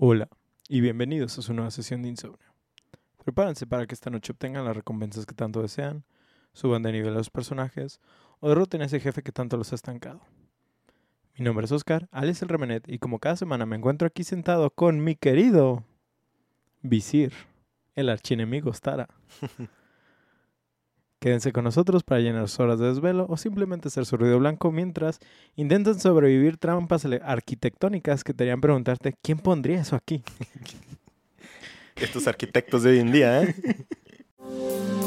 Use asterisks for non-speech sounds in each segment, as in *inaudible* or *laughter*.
Hola y bienvenidos a su nueva sesión de insomnio. Prepárense para que esta noche obtengan las recompensas que tanto desean, suban de nivel a los personajes o derroten a ese jefe que tanto los ha estancado. Mi nombre es Oscar, alias el Remenet, y como cada semana me encuentro aquí sentado con mi querido Visir, el archienemigo Stara. *laughs* Quédense con nosotros para llenar sus horas de desvelo o simplemente hacer su ruido blanco mientras intentan sobrevivir trampas arquitectónicas que te harían preguntarte quién pondría eso aquí. Estos arquitectos de hoy en día, ¿eh? *laughs*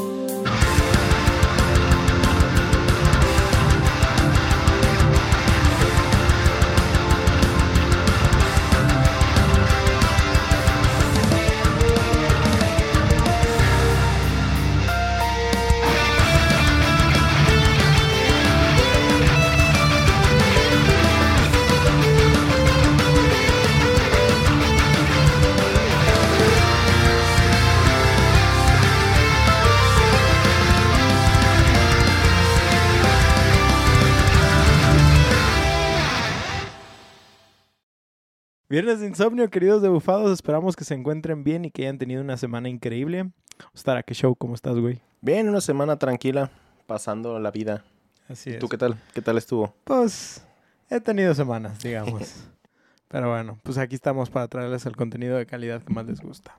Viernes de insomnio, queridos debufados, esperamos que se encuentren bien y que hayan tenido una semana increíble. Ostara, qué show, ¿cómo estás, güey? Bien, una semana tranquila, pasando la vida. Así ¿Tú qué tal? ¿Qué tal estuvo? Pues he tenido semanas, digamos. *laughs* Pero bueno, pues aquí estamos para traerles el contenido de calidad que más les gusta.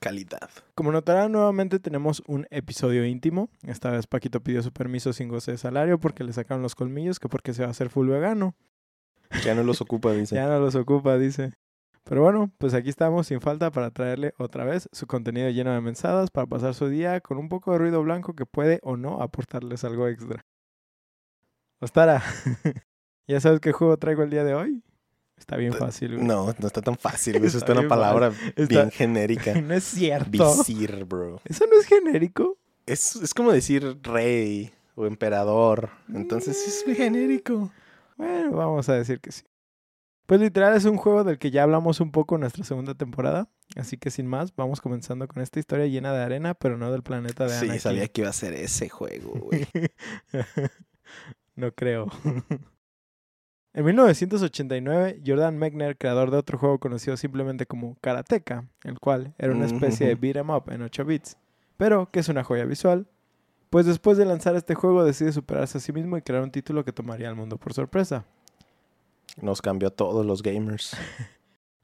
Calidad. Como notarán, nuevamente tenemos un episodio íntimo. Esta vez Paquito pidió su permiso sin goce de salario porque le sacaron los colmillos, que porque se va a hacer full vegano. Ya no los ocupa, dice. Ya no los ocupa, dice. Pero bueno, pues aquí estamos sin falta para traerle otra vez su contenido lleno de mensadas para pasar su día con un poco de ruido blanco que puede o no aportarles algo extra. Ostara, *laughs* ¿ya sabes qué juego traigo el día de hoy? Está bien fácil, güey. No, no está tan fácil. güey. *laughs* Eso Está está una palabra Está- bien *laughs* genérica. no es cierto. Visir, bro. ¿Eso no es genérico? Es, es como decir rey o emperador. Entonces sí es genérico. Bueno, vamos a decir que sí. Pues literal es un juego del que ya hablamos un poco en nuestra segunda temporada. Así que sin más, vamos comenzando con esta historia llena de arena, pero no del planeta de Sí, Anakin. sabía que iba a ser ese juego, güey. *laughs* no creo. *laughs* en 1989, Jordan Mechner, creador de otro juego conocido simplemente como Karateka, el cual era una especie de beat 'em up en 8 bits, pero que es una joya visual. Pues después de lanzar este juego decide superarse a sí mismo y crear un título que tomaría al mundo por sorpresa. Nos cambió a todos los gamers. *laughs*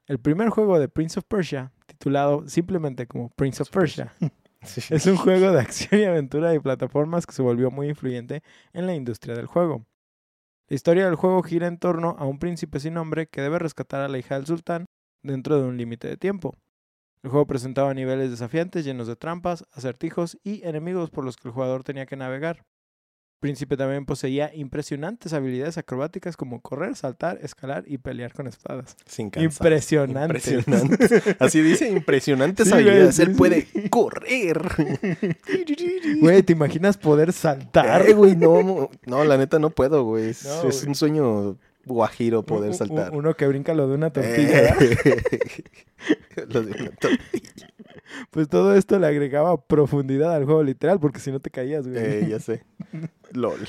El primer juego de Prince of Persia, titulado simplemente como Prince of Persia, *laughs* Sí. es un juego de acción y aventura y plataformas que se volvió muy influyente en la industria del juego. La historia del juego gira en torno a un príncipe sin nombre que debe rescatar a la hija del sultán dentro de un límite de tiempo. El juego presentaba niveles desafiantes llenos de trampas, acertijos y enemigos por los que el jugador tenía que navegar. Príncipe también poseía impresionantes habilidades acrobáticas como correr, saltar, escalar y pelear con espadas. Sin cansar. Impresionante. Impresionante. *laughs* Así dice, impresionantes Sí, güey, habilidades. sí, Él sí. puede correr. *laughs* Güey, ¿te imaginas poder saltar? Ay, güey, no, no, no, la neta no puedo, güey. Es, No, es güey. un sueño guajiro poder un- saltar. Uno que brinca lo de una tortilla. Eh, *laughs* Lo de una tortilla. Pues todo esto le agregaba profundidad al juego literal, porque si no te caías, güey. Eh, ya sé. *laughs* LOL.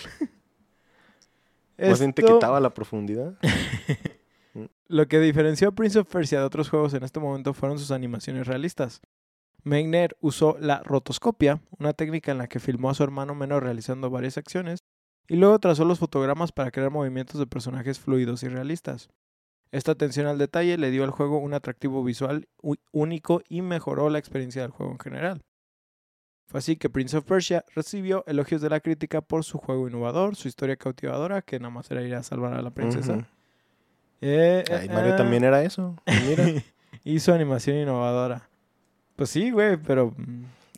Más bien te Esto- quitaba la profundidad. *laughs* Lo que diferenció a Prince of Persia de otros juegos en este momento fueron sus animaciones realistas. Mechner usó la rotoscopia, una técnica en la que filmó a su hermano menor realizando varias acciones, y luego trazó los fotogramas para crear movimientos de personajes fluidos y realistas. Esta atención al detalle le dio al juego un atractivo visual único y mejoró la experiencia del juego en general. Fue así que Prince of Persia recibió elogios de la crítica por su juego innovador, su historia cautivadora, que nada más era ir a salvar a la princesa. Eh, eh, Ay, Mario eh, también era eso. Mira. *laughs* hizo animación innovadora. Pues sí, güey, pero.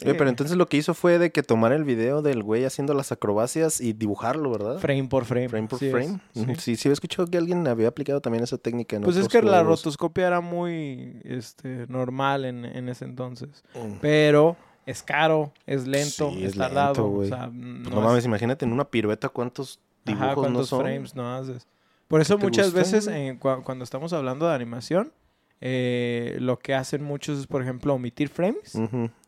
Oye, pero eh, entonces lo que hizo fue de que tomara el video del güey haciendo las acrobacias y dibujarlo, ¿verdad? Frame por frame. Frame por sí es, frame. sí. Sí, sí, había escuchado que alguien había aplicado también esa técnica en Pues es que la rotoscopia era muy este, normal en, en ese entonces. Mm. Pero es caro, es lento, Sí, es, es tardado. o Pues no, no es- mames, imagínate en una pirueta cuántos dibujos Ajá, no cuántos son. frames no haces. Por eso ¿Qué te muchas veces cua- cuando estamos hablando de animación, eh, lo que hacen muchos es, por ejemplo, omitir frames.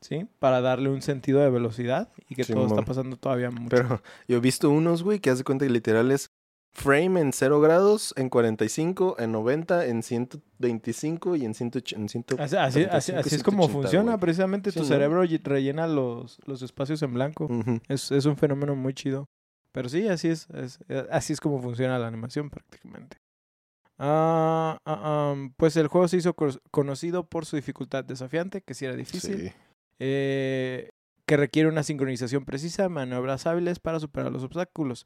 ¿sí? Para darle un sentido de velocidad y que todo está pasando todavía mucho. Pero yo he visto unos, güey, que hace cuenta que literal es Frame en 0 grados, en 45, en 90, en 125 y en 180. En 100, Así, así, así, así es como 180, funciona. Precisamente Sí, tu cerebro rellena los, los espacios en blanco. Es, es un fenómeno muy chido. Pero sí, así es, es- eh, así es como funciona la animación prácticamente. Am, pues el juego se hizo co- conocido por su dificultad desafiante, que sí era difícil, Sí. eh, que requiere una sincronización precisa, maniobras hábiles para superar los obstáculos.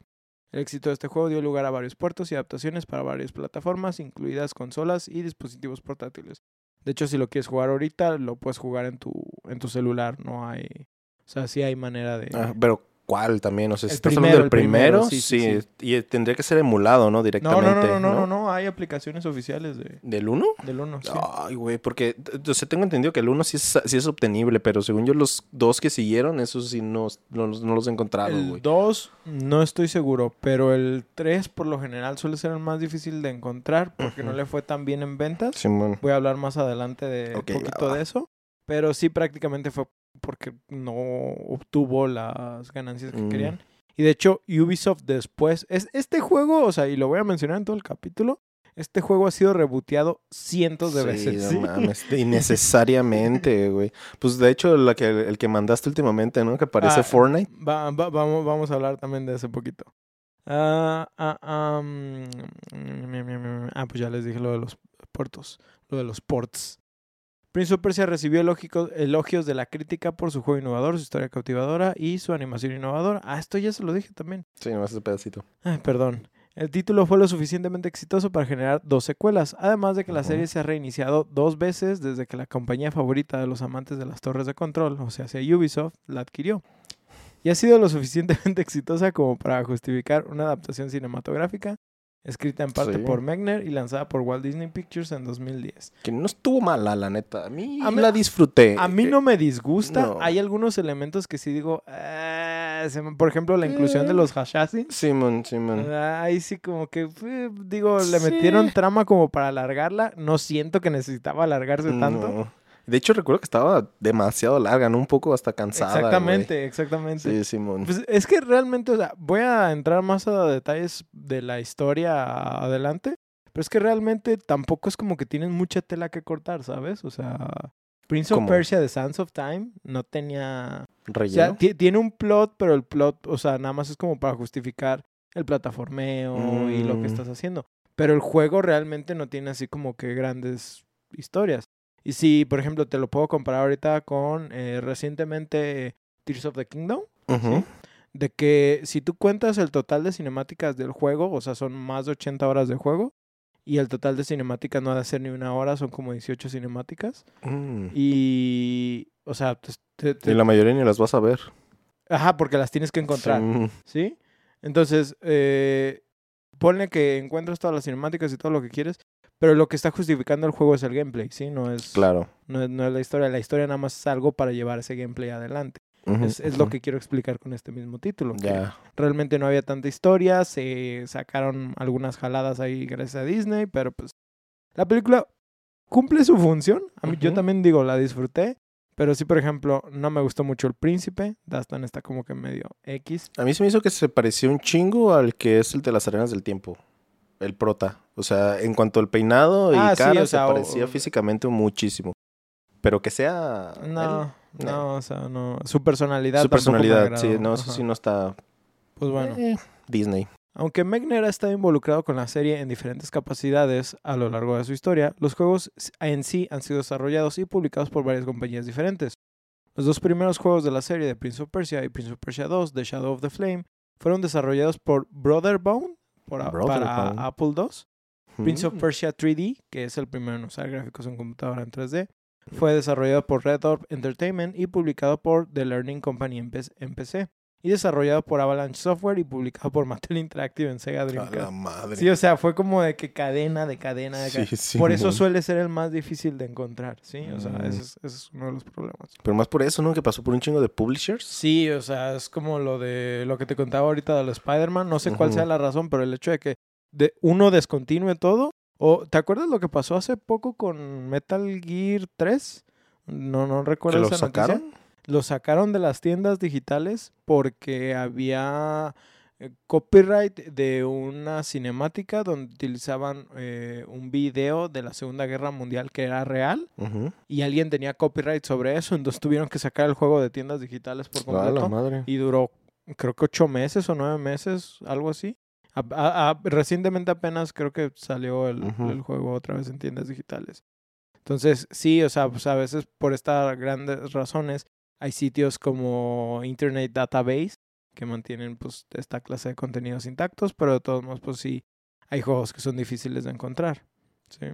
El éxito de este juego dio lugar a varios puertos y adaptaciones para varias plataformas, incluidas consolas y dispositivos portátiles. De hecho, si lo quieres jugar ahorita, lo puedes jugar en tu, en tu celular, no hay... O sea, sí hay manera de... Ah, pero ¿cuál también? O sea, El si estás hablando del el primero, sí, sí. Y tendría que ser emulado, ¿no? No, Directamente. no, no, no, no, no, no, hay aplicaciones oficiales de, ¿Del 1? del 1. Sí. Ay, güey, porque o sea, tengo entendido que el 1 sí es, sí es obtenible, pero según yo los dos que siguieron, esos sí no, no, los- no he encontrado, el güey. 2 no estoy seguro, pero el 3 por lo general suele ser el más difícil de encontrar porque no le fue tan bien en ventas. Voy a hablar más adelante de un poquito de eso. Pero sí, prácticamente fue porque no obtuvo las ganancias que Mm. querían. Y de hecho, Ubisoft después. Es, este juego, o sea, y lo voy a mencionar en todo el capítulo. Este juego ha sido reboteado cientos de Sí, veces. no *laughs* mames, innecesariamente, güey. Pues de hecho, la que, el que mandaste últimamente, ¿no? Que parece Ah, Fortnite. Va- va- vamos, vamos a hablar también de ese poquito. Ah, mm, ah, pues ya les dije lo de los puertos, lo de los ports. Prince of Persia recibió elogios de la crítica por su juego innovador, su historia cautivadora y su animación innovadora. Ah, esto ya se lo dije también. Sí, nomás ese pedacito. Ay, perdón. El título fue lo suficientemente exitoso para generar dos secuelas, además de que la serie se ha reiniciado dos veces desde que la compañía favorita de los amantes de las torres de control, o sea, sea Ubisoft, la adquirió. Y ha sido lo suficientemente *laughs* exitosa como para justificar una adaptación cinematográfica, escrita en parte Sí. por Megner y lanzada por Walt Disney Pictures en 2010. Que no estuvo mala, la neta. A mí, A mí- la disfruté. A mí Eh, no me disgusta, no. hay algunos elementos que sí digo, "Ah", por ejemplo, la inclusión de Eh. los Hashasins. Simón, Simón. Ah, Ahí sí como que, eh, digo, le Sí. metieron trama como para alargarla. No siento que necesitaba alargarse tanto. No. De hecho, recuerdo que estaba demasiado larga, ¿no? Un poco hasta cansada. exactamente, exactamente. Sí, Simón. Pues es que realmente, o sea, voy a entrar más a detalles de la historia adelante, pero es que realmente tampoco es como que tienen mucha tela que cortar, ¿sabes? O sea, Prince of ¿Cómo? Persia de Sands of Time no tenía... O sea, Relleno. ti- tiene un plot, pero el plot, o sea, nada más es como para justificar el plataformeo y lo que Mm. estás haciendo. Pero el juego realmente no tiene así como que grandes historias. Y si, por ejemplo, te lo puedo comparar ahorita con eh, recientemente Tears of the Kingdom, de que si tú cuentas el total de cinemáticas del juego, o sea, son más de 80 horas de juego, y el total de cinemáticas no ha de ser ni una hora, son como 18 cinemáticas. Mm. Y, o sea, te- te- te- Y la mayoría ni las vas a ver. ajá, porque las tienes que encontrar. Sí. ¿Sí? Entonces, eh, ponle que encuentras todas las cinemáticas y todo lo que quieres, pero lo que está justificando el juego es el gameplay, ¿sí? No es, Claro. no es, no es la historia. La historia nada más es algo para llevar ese gameplay adelante. Ujú, Es, es lo que quiero explicar con este mismo título. Realmente no había tanta historia, se sacaron algunas jaladas ahí gracias a Disney, pero pues la película cumple su función. A mí, Yo también digo, la disfruté, pero sí, por ejemplo, no me gustó mucho El Príncipe. Dastan está como que medio X. A mí se me hizo que se pareció un chingo al que es el de las arenas del tiempo. El prota. O sea, en cuanto al peinado y Ah, sí, cara, o sea, se o- parecía físicamente muchísimo. Pero que sea. No, él, no, o sea, no. Su personalidad. Su personalidad, sí, no, eso sí no está. Pues bueno. eh, Disney. Aunque Megner ha estado involucrado con la serie en diferentes capacidades a lo largo de su historia, los juegos en sí han sido desarrollados y publicados por varias compañías diferentes. Los dos primeros juegos de la serie de Prince of Persia y Prince of Persia 2, The Shadow of the Flame, fueron desarrollados por Brotherbone por para. Apple II. Prince of Mm. Persia 3D, que es el primero en usar gráficos en computadora en 3D, fue desarrollado por Red Orb Entertainment y publicado por The Learning Company en PC. Y desarrollado por Avalanche Software y publicado por Mattel Interactive en Sega A la Dreamcast. madre. Sí, o sea, fue como de que cadena, de cadena, de cadena. Sí, sí, por eso suele ser el más difícil de encontrar, ¿sí? O sea, Mm. ese es, ese es uno de los problemas. Pero más por eso, ¿no? Que pasó por un chingo de publishers. Sí, o sea, es como lo de lo que te contaba ahorita de los Spider-Man. No sé cuál sea la razón, pero el hecho de que de uno descontinúe todo. O, ¿te acuerdas lo que pasó hace poco con Metal Gear 3? No, no Que recuerdo lo esa noticia. Lo sacaron de las tiendas digitales porque había eh, copyright de una cinemática donde utilizaban eh, un video de la Segunda Guerra Mundial que era real y alguien tenía copyright sobre eso, entonces tuvieron que sacar el juego de tiendas digitales por A la completo madre. y duró creo que ocho meses o nueve meses, algo así. A- a- a- recientemente apenas creo que salió el, el juego otra vez en tiendas digitales. Entonces, sí, o sea, pues a veces por estas grandes razones hay sitios como Internet Database que mantienen pues esta clase de contenidos intactos, pero de todos modos pues sí hay juegos que son difíciles de encontrar, ¿sí?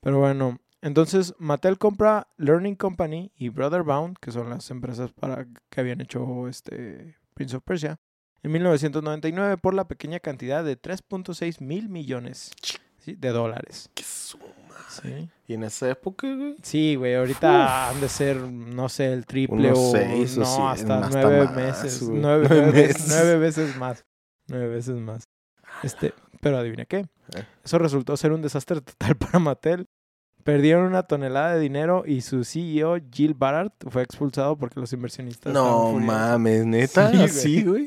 Pero bueno, entonces Mattel compra Learning Company y Brother Bound, que son las empresas para que habían hecho este Prince of Persia, en 1999 por la pequeña cantidad de 3.6 mil millones ¿sí? de dólares. Qué suma. ¿sí? Y en esa época, güey. Sí, güey, ahorita han de ser, no sé, el triple Unos o seis no, hasta nueve más, meses, nueve, Nueve nueve- meses. nueve veces más, nueve veces más. Este, pero adivina qué, Eh. eso resultó ser un desastre total *laughs* para Mattel. Perdieron una tonelada de dinero y su CEO, Jill Barrett, fue expulsado porque los inversionistas No mames, neta. Sí, güey.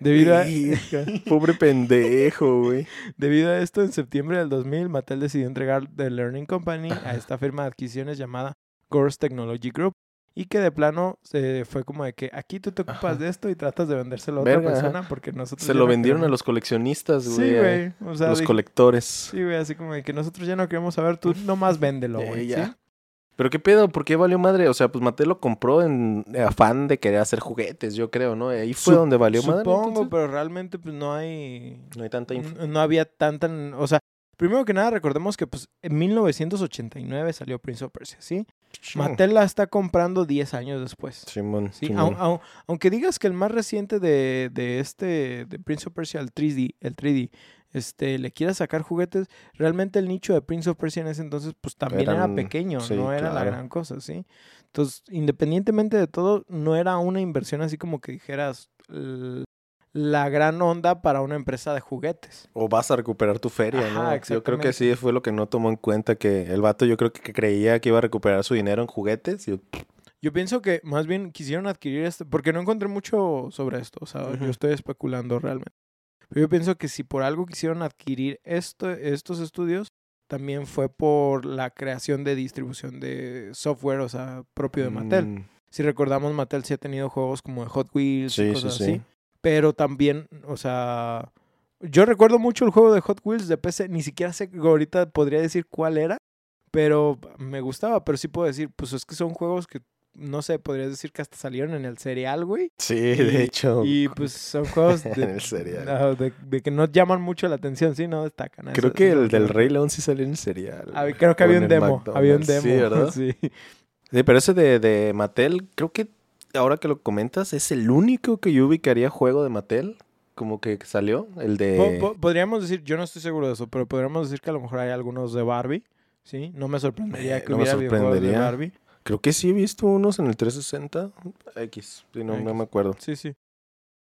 Debido a, *laughs* Pobre pendejo, güey. Debido a esto, en septiembre del 2000, Mattel decidió entregar The Learning Company a esta firma de adquisiciones llamada Course Technology Group y que de plano se fue como de que aquí tú te ocupas Ajá. de esto y tratas de vendérselo a otra Verga, ajá. persona porque nosotros Se lo no vendieron a queremos". los coleccionistas, güey. Sí, a güey. O sea, los dije- colectores. sí, güey, así como de que nosotros ya no queremos saber, tú nomás véndelo, *laughs* güey. ¿sí? Pero qué pedo, ¿por qué valió madre? O sea, pues Mattel lo compró en afán de querer hacer juguetes, yo creo, ¿no? Ahí fue Sup- donde valió madre. Supongo, pero realmente pues no hay No hay tanta info. no había tanta, o sea, primero que nada recordemos que pues en 1989 salió Prince of Persia, ¿sí? Mattel la está comprando 10 años después. Simón, Sí, Simón. aunque digas que el más reciente de, de este, de Prince of Persia, el 3D, el 3D, este, le quiera sacar juguetes, realmente el nicho de Prince of Persia en ese entonces, pues también era pequeño, sí, no era la gran cosa, ¿sí? Entonces, independientemente de todo, no era una inversión así como que dijeras la gran onda para una empresa de juguetes. O vas a recuperar tu feria, Ajá, ¿no? Yo creo que sí fue lo que no tomó en cuenta que el vato yo creo que creía que iba a recuperar su dinero en juguetes y Yo pienso que más bien quisieron adquirir esto, porque no encontré mucho sobre esto, o sea, yo estoy especulando realmente. Pero yo pienso que si por algo quisieron adquirir esto, estos estudios, también fue por la creación de distribución de software, o sea, propio de Mattel. Mm, Si recordamos, Mattel sí ha tenido juegos como de Hot Wheels y sí, cosas sí. así. Pero también, o sea, yo recuerdo mucho el juego de Hot Wheels de PC, ni siquiera sé ahorita podría decir cuál era, pero me gustaba, pero sí puedo decir, pues es que son juegos que, no sé, podrías decir que hasta salieron en el cereal, güey. Sí, de hecho. Y pues son juegos *laughs* de, En el cereal. ah, de, de que no llaman mucho la atención, sí, no destacan. Creo Eso- que el del Rey León sí salió en el serial. Ah, Creo que había un demo, había un demo. Sí, ¿verdad? *laughs* Sí. Sí, pero ese de, de Mattel, creo que ahora que lo comentas, es el único que yo ubicaría juego de Mattel. Como que salió. El de. po- podríamos decir, yo no estoy seguro de eso, pero podríamos decir que a lo mejor hay algunos de Barbie, ¿sí? No me sorprendería Eh, que no me hubiera videojuegos de sorprendería. Barbie. Creo que sí he visto unos en el 360. X. Sí, no, me acuerdo. Sí, sí.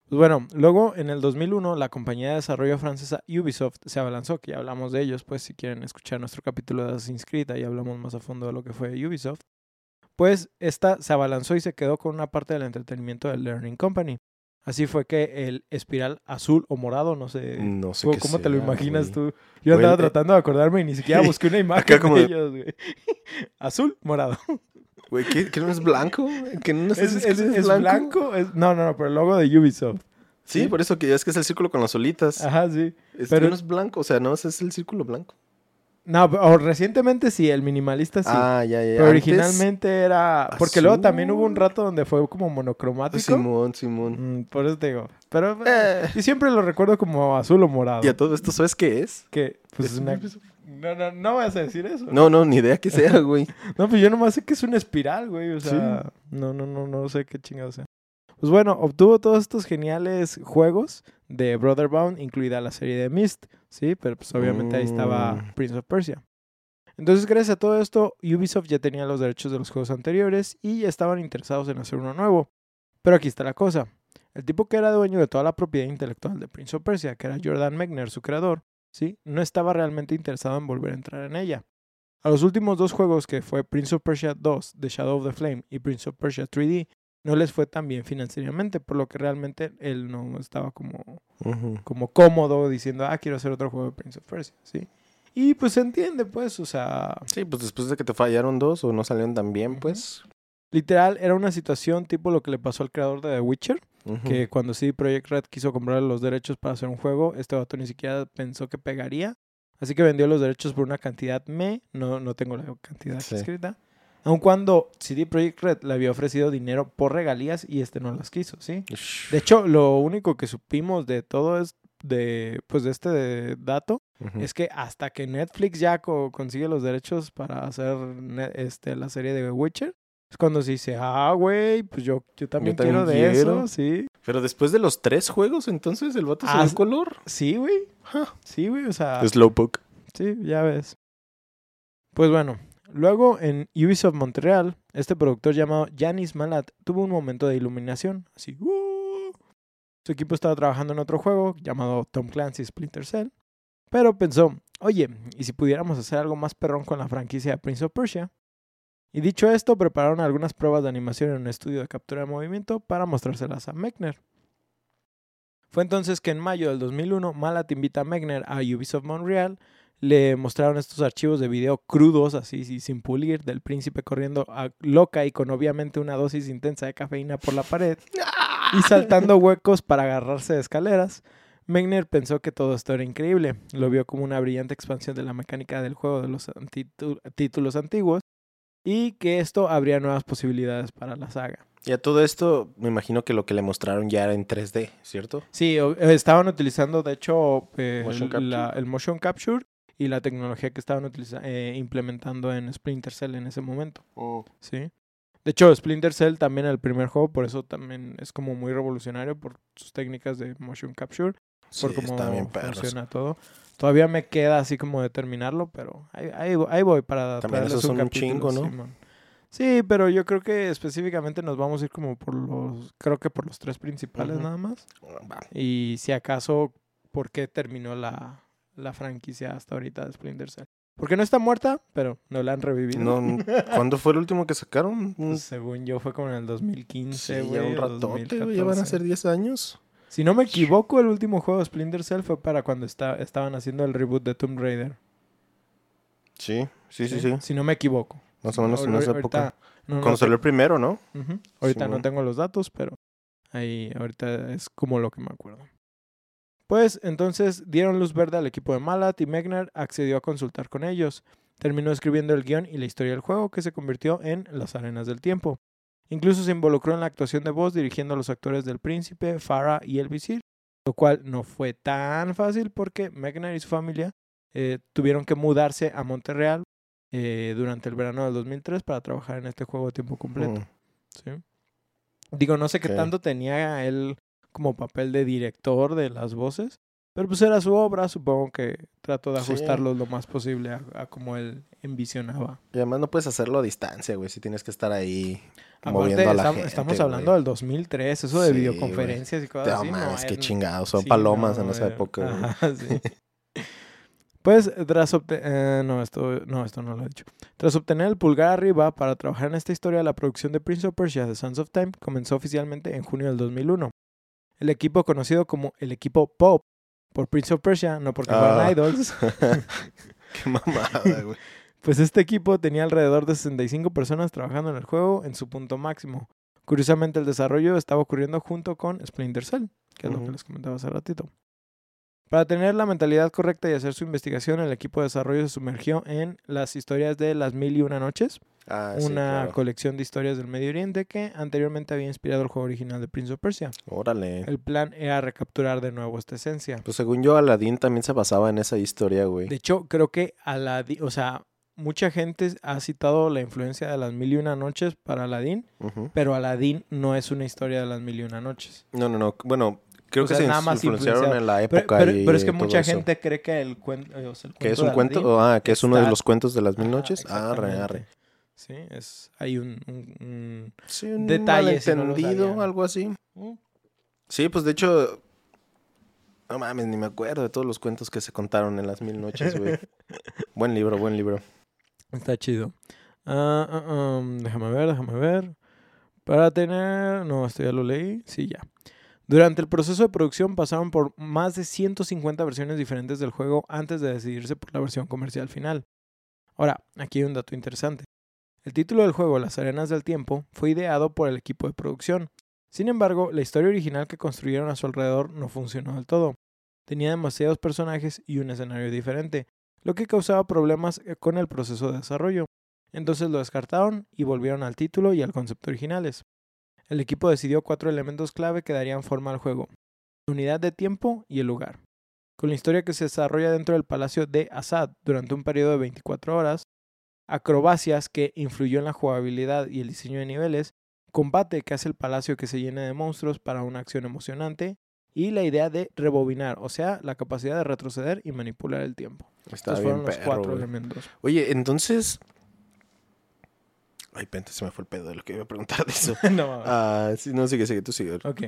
Pues bueno, luego en el 2001 la compañía de desarrollo francesa Ubisoft se abalanzó, que ya hablamos de ellos, pues si quieren escuchar nuestro capítulo de Assassin's Creed, ahí hablamos más a fondo de lo que fue Ubisoft. Pues esta se abalanzó y se quedó con una parte del entretenimiento del Learning Company. Así fue que el espiral azul o morado, no sé No sé ¿Cómo, qué cómo te lo imaginas güey. tú? Yo andaba Güey, eh, tratando de acordarme y ni siquiera *laughs* busqué una imagen como de- ellos, güey. *laughs* Azul, morado. Güey, ¿qué, ¿qué no es blanco? ¿Que no Es, es, es- es blanco. no, no, no, pero el logo de Ubisoft. Sí, ¿Sí? por eso que ya es que es el círculo con las olitas. Ajá, sí. Es pero- que no es blanco, o sea, no, es el círculo blanco. No, o recientemente sí, el minimalista sí. Ah, ya, ya. pero Antes- originalmente era... Porque luego también hubo un rato donde fue como monocromático. Simón, Simón. Mm, por eso te digo. Pero Eh. y siempre lo recuerdo como azul o morado. Y a todo esto, ¿sabes qué es? Que, pues Es una... No, no, no vas a decir eso. No, no, ni idea que sea, *laughs* güey. No, pues yo nomás sé que es una espiral, güey. O sea, no, no, no, no sé qué chingados sea. Pues bueno, obtuvo todos estos geniales juegos de Brother Bound, incluida la serie de Myst, ¿sí? Pero pues obviamente ahí estaba Mm. Prince of Persia. Entonces, gracias a todo esto, Ubisoft ya tenía los derechos de los juegos anteriores y ya estaban interesados en hacer uno nuevo. Pero aquí está la cosa. El tipo que era dueño de toda la propiedad intelectual de Prince of Persia, que era Jordan Mechner, su creador, ¿sí? No estaba realmente interesado en volver a entrar en ella. A los últimos dos juegos, que fue Prince of Persia 2, The Shadow of the Flame, y Prince of Persia 3D, no les fue tan bien financieramente, por lo que realmente él no estaba como, como cómodo diciendo, ah, quiero hacer otro juego de Prince of Persia, ¿sí? Y pues se entiende, pues, o sea, Sí, pues después de que te fallaron dos o no salieron tan bien, pues. literal era una situación tipo lo que le pasó al creador de The Witcher, ujú. que cuando CD Projekt Red quiso comprar los derechos para hacer un juego, este vato ni siquiera pensó que pegaría, así que vendió los derechos por una cantidad me, no, no tengo la cantidad Sí. escrita, aun cuando CD Projekt Red le había ofrecido dinero por regalías y este no las quiso, ¿sí? De hecho, lo único que supimos de todo es de pues de este dato Ujú. es que hasta que Netflix ya co- consigue los derechos para hacer este la serie de The Witcher es cuando se dice, "Ah, güey, pues yo yo también, también quiero de quiero". eso", sí. Pero después de los tres juegos, entonces el vato se Ah, dio color. Sí, güey. Sí, güey, o sea, Slowpoke. sí, ya ves. Pues bueno, luego en Ubisoft Montreal, este productor llamado Yanis Malat tuvo un momento de iluminación, así, ¡uh! Su equipo estaba trabajando en otro juego llamado Tom Clancy Splinter Cell, pero pensó, oye, ¿y si pudiéramos hacer algo más perrón con la franquicia de Prince of Persia? Y dicho esto, prepararon algunas pruebas de animación en un estudio de captura de movimiento para mostrárselas a Mechner. Fue entonces que en mayo del 2001, Malat invita a Mechner a Ubisoft Montreal. Le mostraron estos archivos de video crudos, así sí, sin pulir, del príncipe corriendo a- loca y con obviamente una dosis intensa de cafeína por la pared y *laughs* saltando huecos para agarrarse de escaleras. Mechner pensó que todo esto era increíble. Lo vio como una brillante expansión de la mecánica del juego de los títulos antiguos y que esto abría nuevas posibilidades para la saga. Y a todo esto, me imagino que lo que le mostraron ya era en 3D, ¿cierto? Sí, eh, estaban utilizando, de hecho, eh, Motion la- capture. el motion capture y la tecnología que estaban eh, implementando en Splinter Cell en ese momento. Sí. De hecho, Splinter Cell también el primer juego, por eso también es como muy revolucionario por sus técnicas de motion capture, Sí, por cómo funciona todo. Todavía me queda así como de terminarlo, pero ahí, ahí, ahí voy para También esos son un capítulo, chingo, ¿no? Simón. Sí, pero yo creo que específicamente nos vamos a ir como por los, creo que por los tres principales nada más. Y si acaso, ¿por qué terminó la, la franquicia hasta ahorita de Splinter Cell? Porque no está muerta, pero no la han revivido. No, *laughs* ¿Cuándo fue el último que sacaron? Pues, según yo fue como en el 2015, Sí, güey. ya un ratote, güey, ya van a 2014. ser 10 años. Si no me equivoco, el último juego de Splinter Cell fue para cuando está, estaban haciendo el reboot de Tomb Raider. Sí, sí, sí, sí. Si no me equivoco. Más o menos en esa época. no, Cuando salió el primero, ¿no? Ahorita no tengo los datos, pero ahí ahorita es como lo que me acuerdo. Pues entonces dieron luz verde al equipo de Malat y Megner accedió a consultar con ellos. Terminó escribiendo el guion y la historia del juego que se convirtió en Las Arenas del Tiempo. Incluso se involucró en la actuación de voz dirigiendo a los actores del príncipe, Farah y el visir, lo cual no fue tan fácil porque Megner y su familia eh, tuvieron que mudarse a Montreal eh, durante el verano del 2003 para trabajar en este juego a tiempo completo. Mm. Sí. Digo, no sé qué tanto tenía él como papel de director de las voces, pero pues era su obra, supongo que trató de Sí. ajustarlo lo más posible a, a como él envisionaba. Y además no puedes hacerlo a distancia, güey. Si tienes que estar ahí Aparte, moviendo a la estam- gente. estamos hablando güey. del 2003, eso de Sí, videoconferencias y cosas No así. mames, no, chingados. Son sí, palomas no, en esa era- época, güey. Ajá. *laughs* Pues tras obtener... no, esto, no, esto no lo he dicho. Tras obtener el pulgar arriba para trabajar en esta historia, la producción de Prince of Persia The Sands of Time comenzó oficialmente en junio del 2001. El equipo conocido como el equipo Pop por Prince of Persia, no porque fueran Ah. idols, *laughs* Qué mamada, güey. pues este equipo tenía alrededor de 65 personas trabajando en el juego en su punto máximo. Curiosamente el desarrollo estaba ocurriendo junto con Splinter Cell, que es lo que les comentaba hace ratito. Para tener la mentalidad correcta y hacer su investigación, el equipo de desarrollo se sumergió en las historias de Las Mil y Una Noches, Ah, sí, una claro. colección de historias del Medio Oriente que anteriormente había inspirado el juego original de Prince of Persia. Órale. El plan era recapturar de nuevo esta esencia. Pues según yo, Aladdin también se basaba en esa historia, güey. De hecho, creo que Aladdin, o sea, mucha gente ha citado la influencia de Las Mil y Una Noches para Aladdin, pero Aladdin no es una historia de Las Mil y Una Noches. No, no, no. Bueno, creo O que sea, se nada más influenciaron en la época pero- y pero es que mucha eso. gente cree que el, cuen- eh, o sea, el ¿Que es cuento un de cuento? Ah, que es uno de los cuentos de las mil noches. Arre, exactamente. arre. Sí, es, hay un, un- un- Sí, un Detalle, si no malentendido, algo así. Sí, pues de hecho, no mames, ni me acuerdo de todos los cuentos que se contaron en las mil noches, güey. *laughs* buen libro, buen libro. Está chido. Ah, ah, um, déjame ver, déjame ver. Para tener... No, esto ya lo leí. Sí, ya. Durante el proceso de producción pasaron por más de 150 versiones diferentes del juego antes de decidirse por la versión comercial final. Ahora, aquí hay un dato interesante. El título del juego, Las Arenas del Tiempo, fue ideado por el equipo de producción. Sin embargo, la historia original que construyeron a su alrededor no funcionó del todo. Tenía demasiados personajes y un escenario diferente, lo que causaba problemas con el proceso de desarrollo. Entonces lo descartaron y volvieron al título y al concepto originales. El equipo decidió cuatro elementos clave que darían forma al juego. La unidad de tiempo y el lugar. Con la historia que se desarrolla dentro del palacio de Assad durante un periodo de 24 horas, acrobacias que influyó en la jugabilidad y el diseño de niveles, combate que hace el palacio que se llene de monstruos para una acción emocionante, y la idea de rebobinar, o sea, la capacidad de retroceder y manipular el tiempo. Está Estos bien fueron los perro, cuatro elementos. Oye, entonces... Ay, pente, se me fue el pedo de lo que iba a preguntar de eso. *laughs* no. Ah, sí, no, sigue, sigue, tú sigue. Ok.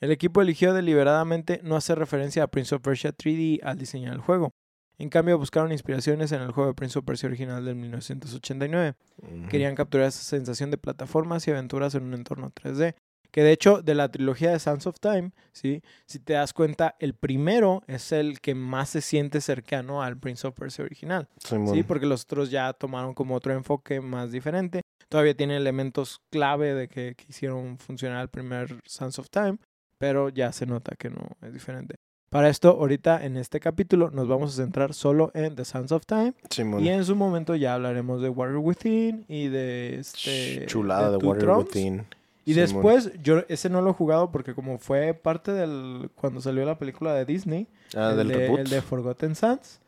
El equipo eligió deliberadamente no hacer referencia a Prince of Persia 3D al diseñar el juego. En cambio, buscaron inspiraciones en el juego de Prince of Persia original del 1989. Ujú. Querían capturar esa sensación de plataformas y aventuras en un entorno 3D. Que de hecho, de la trilogía de Sands of Time, ¿sí? si te das cuenta, el primero es el que más se siente cercano al Prince of Persia original. Sí, porque los otros ya tomaron como otro enfoque más diferente. Todavía tiene elementos clave de que, que hicieron funcionar el primer Sands of Time, pero ya se nota que no es diferente. Para esto, ahorita en este capítulo nos vamos a centrar solo en The Sands of Time Simón. y en su momento ya hablaremos de Warrior Within y de este Ch- Chulada de Warrior Thrones. Within. Y Simón. después, yo ese no lo he jugado porque como fue parte del cuando salió la película de Disney, Ah, el, del de, el de Forgotten Sands.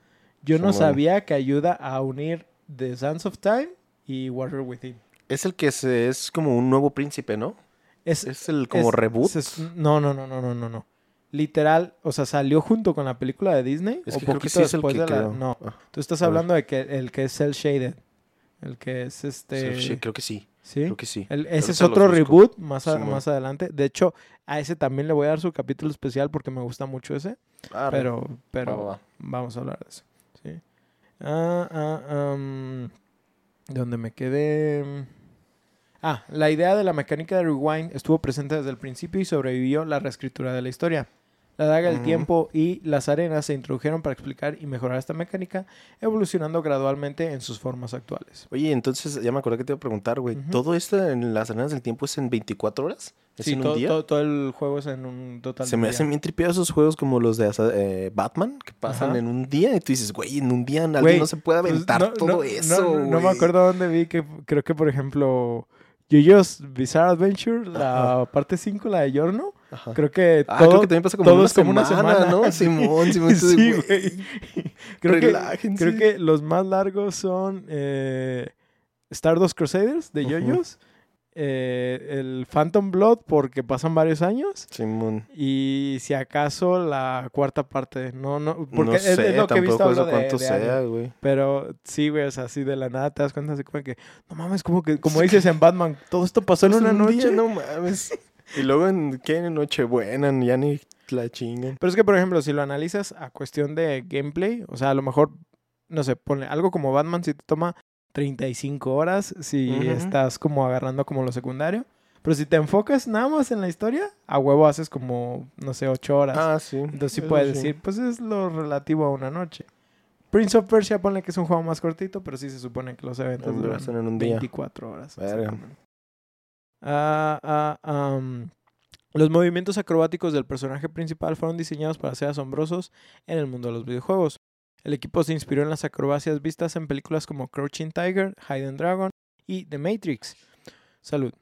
Yo no sabía que ayuda a unir The Sands of Time y Warrior Within. Es el que se, es como un nuevo príncipe, ¿no? Es, Es el como es- reboot. es- no, no, no, no, no, no, no. Literal, o sea, salió junto con la película de Disney. Es o creo que poquito sí es el después que de la-. No, Ah, tú estás ver. hablando de que el que es Cell Shaded. El que es este. creo que sí. ¿sí? Creo que sí. El- ese es otro reboot más, a- más adelante. De hecho, a ese también le voy a dar su capítulo especial porque me gusta mucho ese. Ah, Pero, pero va, va, va. vamos a hablar de eso. ¿sí? Ah, ah, am, ¿Dónde me quedé? Ah, la idea de la mecánica de Rewind estuvo presente desde el principio y sobrevivió la reescritura de la historia. La daga del tiempo y las arenas se introdujeron para explicar y mejorar esta mecánica, evolucionando gradualmente en sus formas actuales. Oye, entonces ya me acordé que te iba a preguntar, güey. ¿Todo esto en las arenas del tiempo es en 24 horas? ¿Es Sí, en un día? todo- todo el juego es en un total Se me día. hacen bien tripeados esos juegos como los de eh, Batman, que pasan Ajá. en un día y tú dices, güey, en un día alguien Güey, no se puede Pues, aventar no- todo no- eso, No, no me acuerdo dónde vi que creo que, por ejemplo, Yoyo's Bizarre Adventure, la parte 5, la de Yorno, Ajá. creo que Ah, todo, creo que también pasa como una es como una semana, semana. ¿no? Simón, *laughs* Simón. sí, güey, *laughs* creo, que, creo que los más largos son eh, Stardust Crusaders de. Yoyos, eh, el Phantom Blood porque pasan varios años. Simón. Y si acaso la cuarta parte, no, no, porque no es, sé, es lo que he visto eso de- cuánto de sea, güey. Pero sí, güey, o sea, así de la nada te das cuenta así como que, no mames, como que, como dices en Batman, todo esto pasó en una un noche. día, no mames. *laughs* y luego en qué en Nochebuena, ya ni la chingan. Pero es que, por ejemplo, si lo analizas a cuestión de gameplay, o sea, a lo mejor, no sé, ponle algo como Batman si te toma 35 horas, si estás como agarrando como lo secundario. Pero si te enfocas nada más en la historia, a huevo haces como, no sé, 8 horas. Ah, sí. Entonces sí eso puedes sí. decir, pues es lo relativo a una noche. Prince of Persia, ponle que es un juego más cortito, pero sí se supone que los eventos Duran duran en un día. 24 horas. Verga. Ah, ah, am, los movimientos acrobáticos del personaje principal fueron diseñados para ser asombrosos en el mundo de los videojuegos. El equipo se inspiró en las acrobacias vistas en películas como Crouching Tiger, Hidden Dragon y The Matrix. Salud.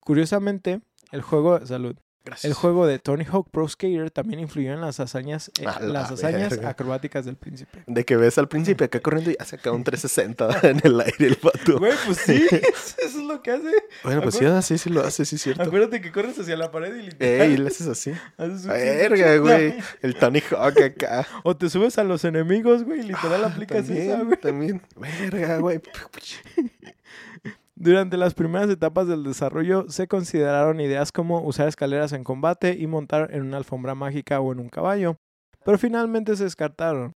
Curiosamente, el juego salud. Gracias. El juego de Tony Hawk Pro Skater también influyó en las hazañas, eh, la las hazañas verga. acrobáticas del príncipe. De que ves al príncipe acá corriendo y hace acá un 360 *laughs* en el aire el vato. Güey, pues sí, *laughs* eso es lo que hace. Bueno, pues sí, sí, lo hace, sí es cierto. Acuérdate que corres hacia la pared y literal. Ey, le haces así. *laughs* haces Verga, güey. El Tony Hawk acá. O te subes a los enemigos, güey, y literal Ah, aplicas también, esa, güey. También. Verga, güey. Durante las primeras etapas del desarrollo se consideraron ideas como usar escaleras en combate y montar en una alfombra mágica o en un caballo, pero finalmente se descartaron.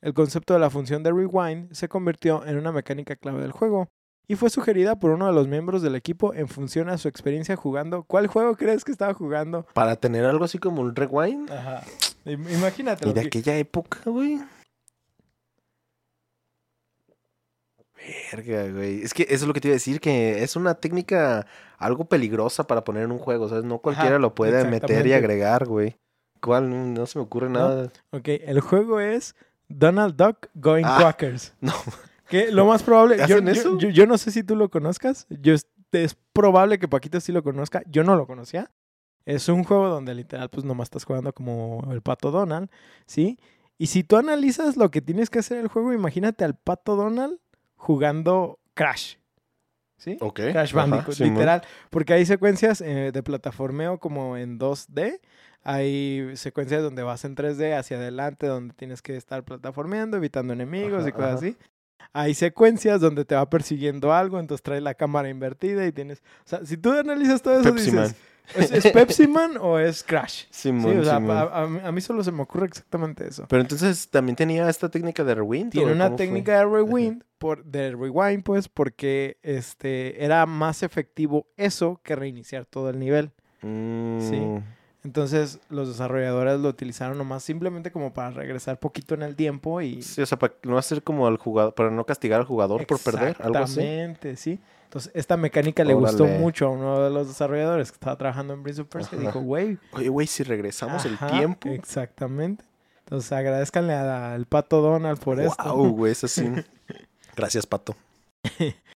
El concepto de la función de rewind se convirtió en una mecánica clave del juego, y fue sugerida por uno de los miembros del equipo en función a su experiencia jugando. ¿Cuál juego crees que estaba jugando? Para tener algo así como un rewind. Ajá. Im- Imagínate. Y de que- aquella época, güey. Verga, güey. Es que eso es lo que te iba a decir, que es una técnica algo peligrosa para poner en un juego, ¿sabes? No cualquiera lo puede meter y agregar, güey. ¿Cuál? No, no se me ocurre No. nada. Ok, el juego es Donald Duck Going Ah, Quackers. *laughs* No. Que lo más probable, ¿Hacen yo- eso? yo- yo no sé si tú lo conozcas, yo es, probable que Paquito sí lo conozca, yo no lo conocía. Es un juego donde literal pues nomás estás jugando como el pato Donald, ¿sí? Y si tú analizas lo que tienes que hacer el juego, imagínate al pato Donald jugando Crash, ¿sí? Ok. Crash Bandicoot, literal. Porque hay secuencias eh, de plataformeo como en 2D. Hay secuencias donde vas en 3D hacia adelante, donde tienes que estar plataformeando, evitando enemigos Ajá, y cosas ajá. así. Hay secuencias donde te va persiguiendo algo, entonces trae la cámara invertida y tienes... O sea, si tú analizas todo eso, Pepsi dices, ¿es, es Pepsi Man o es Crash? Simón, sí, o sea, Simón. a, a mí, a mí solo se me ocurre exactamente eso. Pero entonces también tenía esta técnica de rewind. Tiene ¿o una fue? técnica de rewind, por, de rewind, pues, porque este, era más efectivo eso que reiniciar todo el nivel. Mm, Entonces, los desarrolladores lo utilizaron nomás simplemente como para regresar poquito en el tiempo y... Sí, o sea, para no hacer como al jugador, para no castigar al jugador por perder, algo así. Exactamente, sí. Entonces, esta mecánica le gustó mucho a uno de los desarrolladores que estaba trabajando en Prince of Persia y dijo, güey... Oye, güey, si regresamos ajá, el tiempo. Exactamente. Entonces, agradezcanle al Pato Donald por esto. Wow, güey, eso sí. *laughs* Gracias, Pato. *laughs*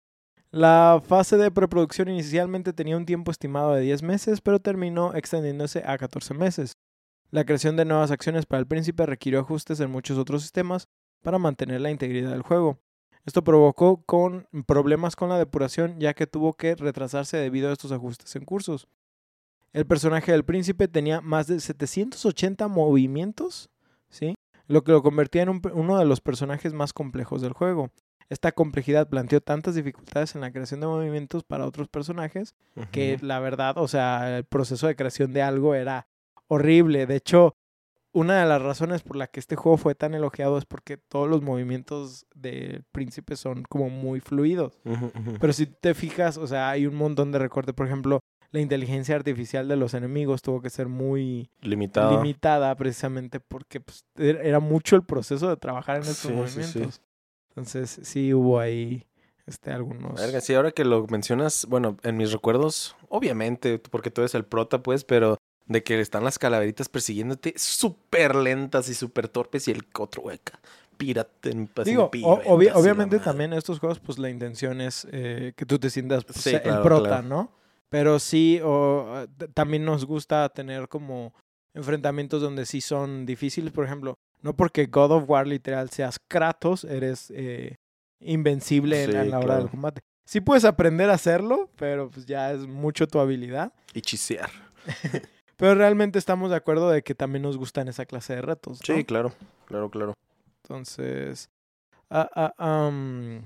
La fase de preproducción inicialmente tenía un tiempo estimado de 10 meses, pero terminó extendiéndose a 14 meses. La creación de nuevas acciones para el príncipe requirió ajustes en muchos otros sistemas para mantener la integridad del juego. Esto provocó problemas con la depuración ya que tuvo que retrasarse debido a estos ajustes en cursos. El personaje del príncipe tenía más de 780 movimientos, ¿sí? lo que lo convertía en un- uno de los personajes más complejos del juego. Esta complejidad planteó tantas dificultades en la creación de movimientos para otros personajes que la verdad, o sea, el proceso de creación de algo era horrible. De hecho, una de las razones por la que este juego fue tan elogiado es porque todos los movimientos del príncipe son como muy fluidos. Pero si te fijas, o sea, hay un montón de recortes. Por ejemplo, la inteligencia artificial de los enemigos tuvo que ser muy limitada precisamente porque pues, er- era mucho el proceso de trabajar en estos Sí, sí, movimientos. sí. Entonces, sí hubo ahí este, algunos... Verga, sí, ahora que lo mencionas, bueno, en mis recuerdos, obviamente, porque tú eres el prota, pues, pero de que están las calaveritas persiguiéndote súper lentas y súper torpes y el otro, pirata en así Digo, en o- la obviamente también en estos juegos, pues la intención es eh, que tú te sientas pues, Sí, el claro, prota, claro. ¿no? Pero sí, o, t- también nos gusta tener como enfrentamientos donde sí son difíciles. Por ejemplo, no porque God of War literal seas Kratos, eres eh, invencible en, Sí, en la hora claro. del combate. Sí puedes aprender a hacerlo, pero pues ya es mucho tu habilidad. Y chisear. *laughs* Pero realmente estamos de acuerdo de que también nos gustan esa clase de retos. ¿no? Sí, claro, claro, claro. Entonces, ah, am,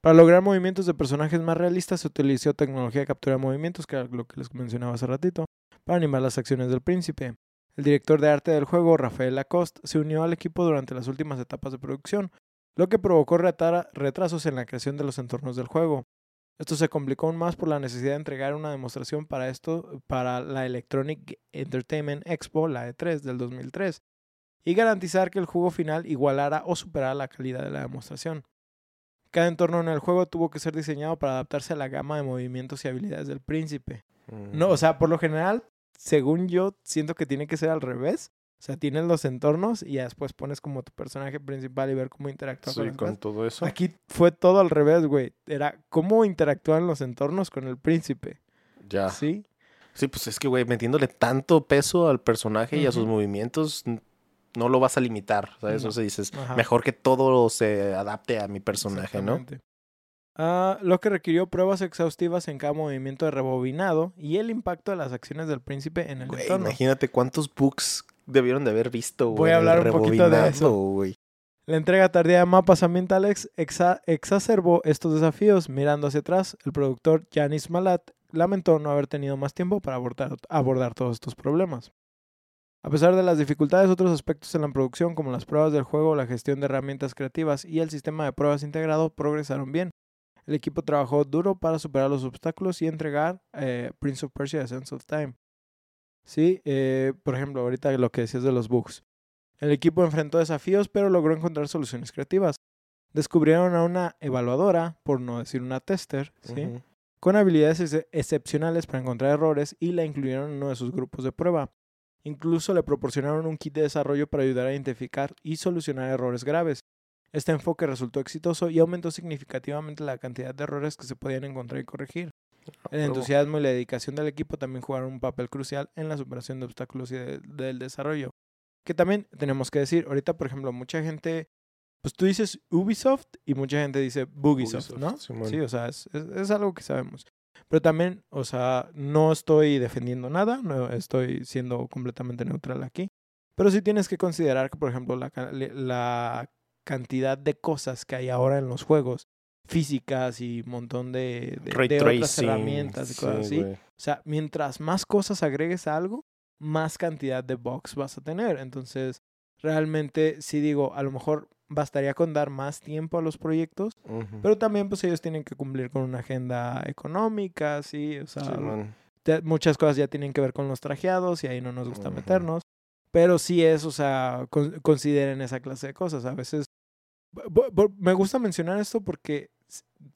para lograr movimientos de personajes más realistas se utilizó tecnología de captura de movimientos, que era lo que les mencionaba hace ratito, para animar las acciones del príncipe. El director de arte del juego, Rafael Lacoste, se unió al equipo durante las últimas etapas de producción, lo que provocó retrasos en la creación de los entornos del juego. Esto se complicó aún más por la necesidad de entregar una demostración para esto para la Electronic Entertainment Expo, la E3 del 2003, y garantizar que el juego final igualara o superara la calidad de la demostración. Cada entorno en el juego tuvo que ser diseñado para adaptarse a la gama de movimientos y habilidades del príncipe. No, o sea, por lo general, según yo, siento que tiene que ser al revés. O sea, tienes los entornos y ya después pones como tu personaje principal y ver cómo interactúa Sí, con todo eso. Aquí fue todo al revés, güey. Era cómo interactúan los entornos con el príncipe. Ya. ¿Sí? Sí, pues es que, güey, metiéndole tanto peso al personaje y a sus movimientos, no lo vas a limitar, ¿sabes? No. Entonces dices, Ajá. mejor que todo se adapte a mi personaje, ¿no? Ah, lo que requirió pruebas exhaustivas en cada movimiento de rebobinado y el impacto de las acciones del príncipe en el Güey, entorno. imagínate cuántos bugs debieron de haber visto, güey. Voy a hablar un poquito de eso. güey. La entrega tardía de mapas ambientales exa- exacerbó estos desafíos. Mirando hacia atrás, el productor Janis Malat lamentó no haber tenido más tiempo para abordar, abordar todos estos problemas. A pesar de las dificultades, otros aspectos en la producción, como las pruebas del juego, la gestión de herramientas creativas y el sistema de pruebas integrado, progresaron bien. El equipo trabajó duro para superar los obstáculos y entregar eh, Prince of Persia: Sense of Time. Sí, eh, por ejemplo, ahorita lo que decías de los bugs. El equipo enfrentó desafíos, pero logró encontrar soluciones creativas. Descubrieron a una evaluadora, por no decir una tester, ¿sí? Con habilidades ex- excepcionales para encontrar errores y la incluyeron en uno de sus grupos de prueba. Incluso le proporcionaron un kit de desarrollo para ayudar a identificar y solucionar errores graves. Este enfoque resultó exitoso y aumentó significativamente la cantidad de errores que se podían encontrar y corregir. El huevo. entusiasmo y la dedicación del equipo también jugaron un papel crucial en la superación de obstáculos y de- del desarrollo. Que también tenemos que decir, ahorita por ejemplo, mucha gente, pues tú dices Ubisoft y mucha gente dice Bugisoft, Ubisoft, ¿no? Simón. Sí, o sea, es, es- es algo que sabemos. Pero también, o sea, no estoy defendiendo nada, no estoy siendo completamente neutral aquí. Pero sí tienes que considerar que, por ejemplo, la, la cantidad de cosas que hay ahora en los juegos, físicas y un montón de, de, Ray de otras herramientas y cosas sí, así. O sea, mientras más cosas agregues a algo, más cantidad de bugs vas a tener. Entonces, realmente, sí digo, a lo mejor bastaría con dar más tiempo a los proyectos, pero también pues ellos tienen que cumplir con una agenda económica, sí, o sea, te- muchas cosas ya tienen que ver con los trajeados y ahí no nos gusta meternos. Pero sí es, o sea, con- consideren esa clase de cosas. A veces me gusta mencionar esto porque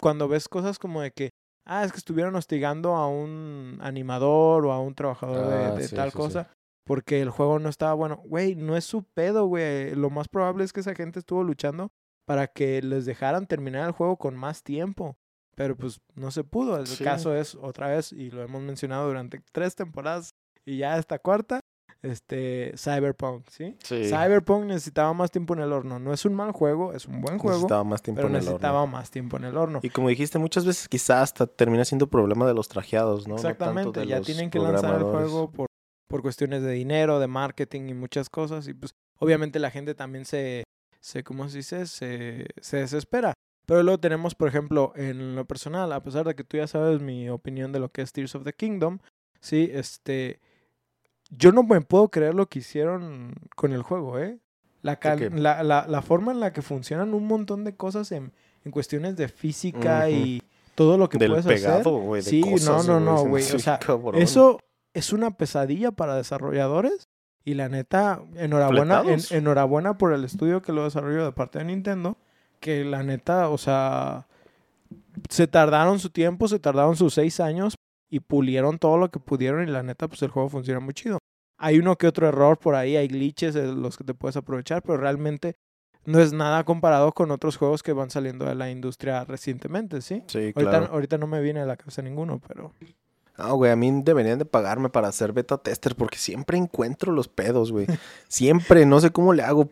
cuando ves cosas como de que, ah, es que estuvieron hostigando a un animador o a un trabajador de, Ah, de sí, tal sí, sí. cosa porque el juego no estaba bueno. Güey, no es su pedo, güey. Lo más probable es que esa gente estuvo luchando para que les dejaran terminar el juego con más tiempo. Pero pues no se pudo. El Sí. caso es, otra vez, y lo hemos mencionado durante tres temporadas y ya esta cuarta, este, Cyberpunk, ¿sí? Sí. Cyberpunk necesitaba más tiempo en el horno. No es un mal juego, es un buen juego, Necesitaba más tiempo pero en el necesitaba horno. más tiempo en el horno. Y como dijiste, muchas veces quizás hasta termina siendo problema de los trajeados, ¿no? No tanto Exactamente, de ya los tienen que lanzar el juego por, por cuestiones de dinero, de marketing y muchas cosas. Y pues obviamente la gente también se, se ¿cómo se dice? Se, se desespera. Pero luego tenemos, por ejemplo, en lo personal, a pesar de que tú ya sabes mi opinión de lo que es Tears of the Kingdom, sí, este, yo no me puedo creer lo que hicieron con el juego, ¿eh? La, cal- qué? la, la, la forma en la que funcionan un montón de cosas en, en cuestiones de física y todo lo que Del puedes hacer. pegado, güey. de Sí, cosas, no, no, no, güey, o sea, cabrón. Eso es una pesadilla para desarrolladores. Y la neta, enhorabuena, en- enhorabuena por el estudio que lo desarrolló de parte de Nintendo. Que la neta, o sea, se tardaron su tiempo, se tardaron sus seis años y pulieron todo lo que pudieron. Y la neta, pues el juego funciona muy chido. Hay uno que otro error por ahí, hay glitches de los que te puedes aprovechar, pero realmente no es nada comparado con otros juegos que van saliendo de la industria recientemente, ¿sí? Sí, claro. ahorita no me viene a la cabeza ninguno, pero Ah, güey, a mí deberían de pagarme para hacer beta tester porque siempre encuentro los pedos, güey. *laughs* Siempre, no sé cómo le hago.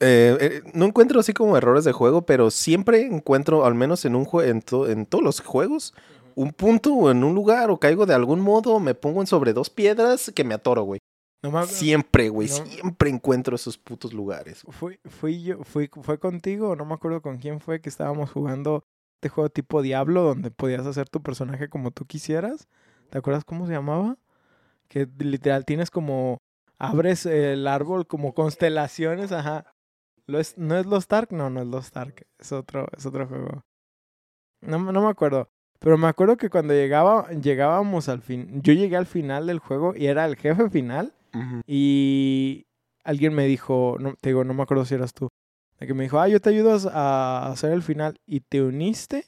Eh, eh, no encuentro así como errores de juego, pero siempre encuentro, al menos en un en, to- en todos los juegos, un punto o en un lugar o caigo de algún modo, me pongo en sobre dos piedras que me atoro, güey. no me, Siempre, güey, No. siempre encuentro esos putos lugares. Fui, fui yo, fui, fue contigo, no me acuerdo con quién fue que estábamos jugando este juego tipo Diablo donde podías hacer tu personaje como tú quisieras. ¿Te acuerdas cómo se llamaba? Que literal tienes como abres el árbol como constelaciones, ajá. ¿Lo es, ¿No es Lost Ark? No, no es Lost Ark. Es otro, es otro juego. No, no me acuerdo. Pero me acuerdo que cuando llegaba, llegábamos al fin, yo llegué al final del juego y era el jefe final. Y alguien me dijo, no, te digo, no me acuerdo si eras tú, de que me dijo, ah, yo te ayudo a hacer el final y te uniste.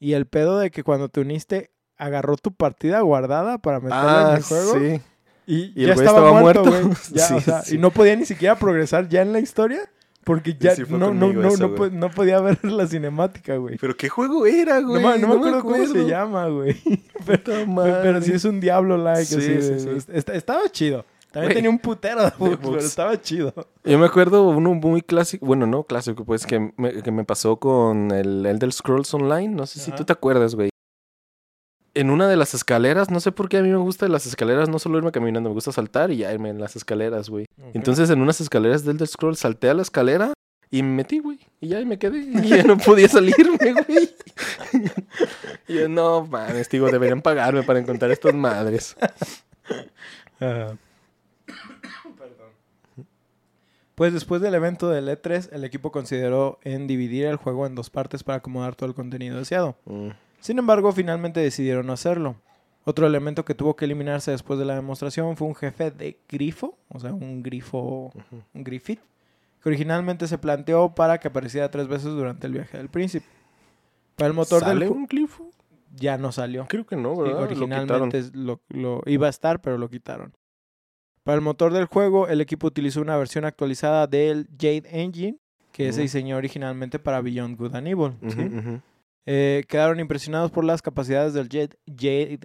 Y el pedo de que cuando te uniste agarró tu partida guardada para meterla en Ah, el juego. sí. Y, Y el ya güey estaba, estaba muerto, muerto. güey. *laughs* Ya, Sí, o sea, sí. Y no podía ni siquiera progresar ya en la historia porque ya Sí no, no, no, eso, no, güey. po- no podía ver la cinemática, güey. Pero qué juego era, No, güey. me- no me acuerdo cómo se llama, güey. *laughs* Pero, pero, sí es un diablo like. Sí, así sí, sí. est- Estaba chido. También Güey. tenía un putero de *laughs* pero estaba chido. Yo me acuerdo uno muy clásico, bueno, no clásico, pues que me, que me pasó con el Elder Scrolls Online. No sé si tú te acuerdas, güey. En una de las escaleras, no sé por qué a mí me gusta las escaleras, no solo irme caminando, me gusta saltar y ya irme en las escaleras, güey. Entonces en unas escaleras del Elder Scrolls salté a la escalera y me metí, güey. Y ya me quedé. Y ya no podía salirme, *laughs* güey. y yo, no, mames, digo, deberían pagarme para encontrar estas madres. Ah. Pues después del evento del E3, el equipo consideró en dividir el juego en dos partes para acomodar todo el contenido deseado. Mm. Sin embargo, finalmente decidieron no hacerlo. Otro elemento que tuvo que eliminarse después de la demostración fue un jefe de grifo, o sea, un grifo, un griffith, que originalmente se planteó para que apareciera tres veces durante el viaje del príncipe. Para el motor ¿Sale del un glifo? ya no salió. Creo que no, ¿verdad? Originalmente lo, lo iba a estar, pero lo quitaron. Para el motor del juego, el equipo utilizó una versión actualizada del Jade Engine, que se diseñó originalmente para Beyond Good and Evil. ¿sí? Eh, quedaron impresionados por las capacidades del Jade,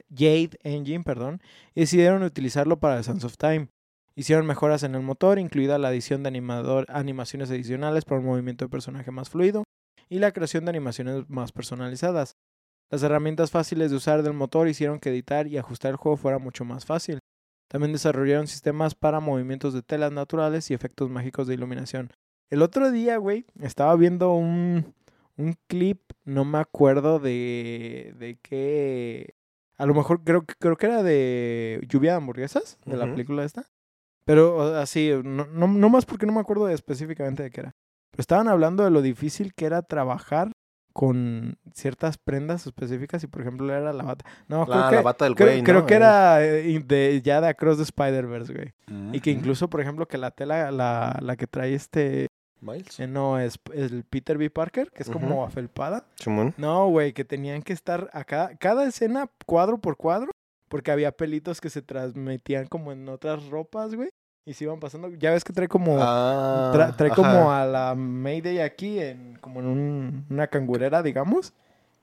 Jade Engine perdón, y decidieron utilizarlo para The Sands of Time. Hicieron mejoras en el motor, incluida la adición de animador, animaciones adicionales para un movimiento de personaje más fluido y la creación de animaciones más personalizadas. Las herramientas fáciles de usar del motor hicieron que editar y ajustar el juego fuera mucho más fácil. También desarrollaron sistemas para movimientos de telas naturales y efectos mágicos de iluminación. El otro día, güey, estaba viendo un, un clip, no me acuerdo de, de qué. A lo mejor creo, que- creo que era de Lluvia de Hamburguesas, de la película esta. Pero así, no, no, no más porque no me acuerdo de específicamente de qué era. Pero estaban hablando de lo difícil que era trabajar con ciertas prendas específicas y por ejemplo era la bata. No, creo La, que, la bata del creo, güey, creo ¿no? que Eh. era eh, de, ya de Across the Spider-Verse, güey. Y que Ujú. incluso, por ejemplo, que la tela, la, la que trae este, Miles. eh, no, es el Peter B. Parker, que es como Ujú. afelpada. Simón. No, güey, que tenían que estar a cada, cada escena cuadro por cuadro, porque había pelitos que se transmitían como en otras ropas, güey, y se iban pasando. Ya ves que trae como, Ah, tra- trae ajá. como a la Mayday aquí, en, como en un- una cangurera, digamos.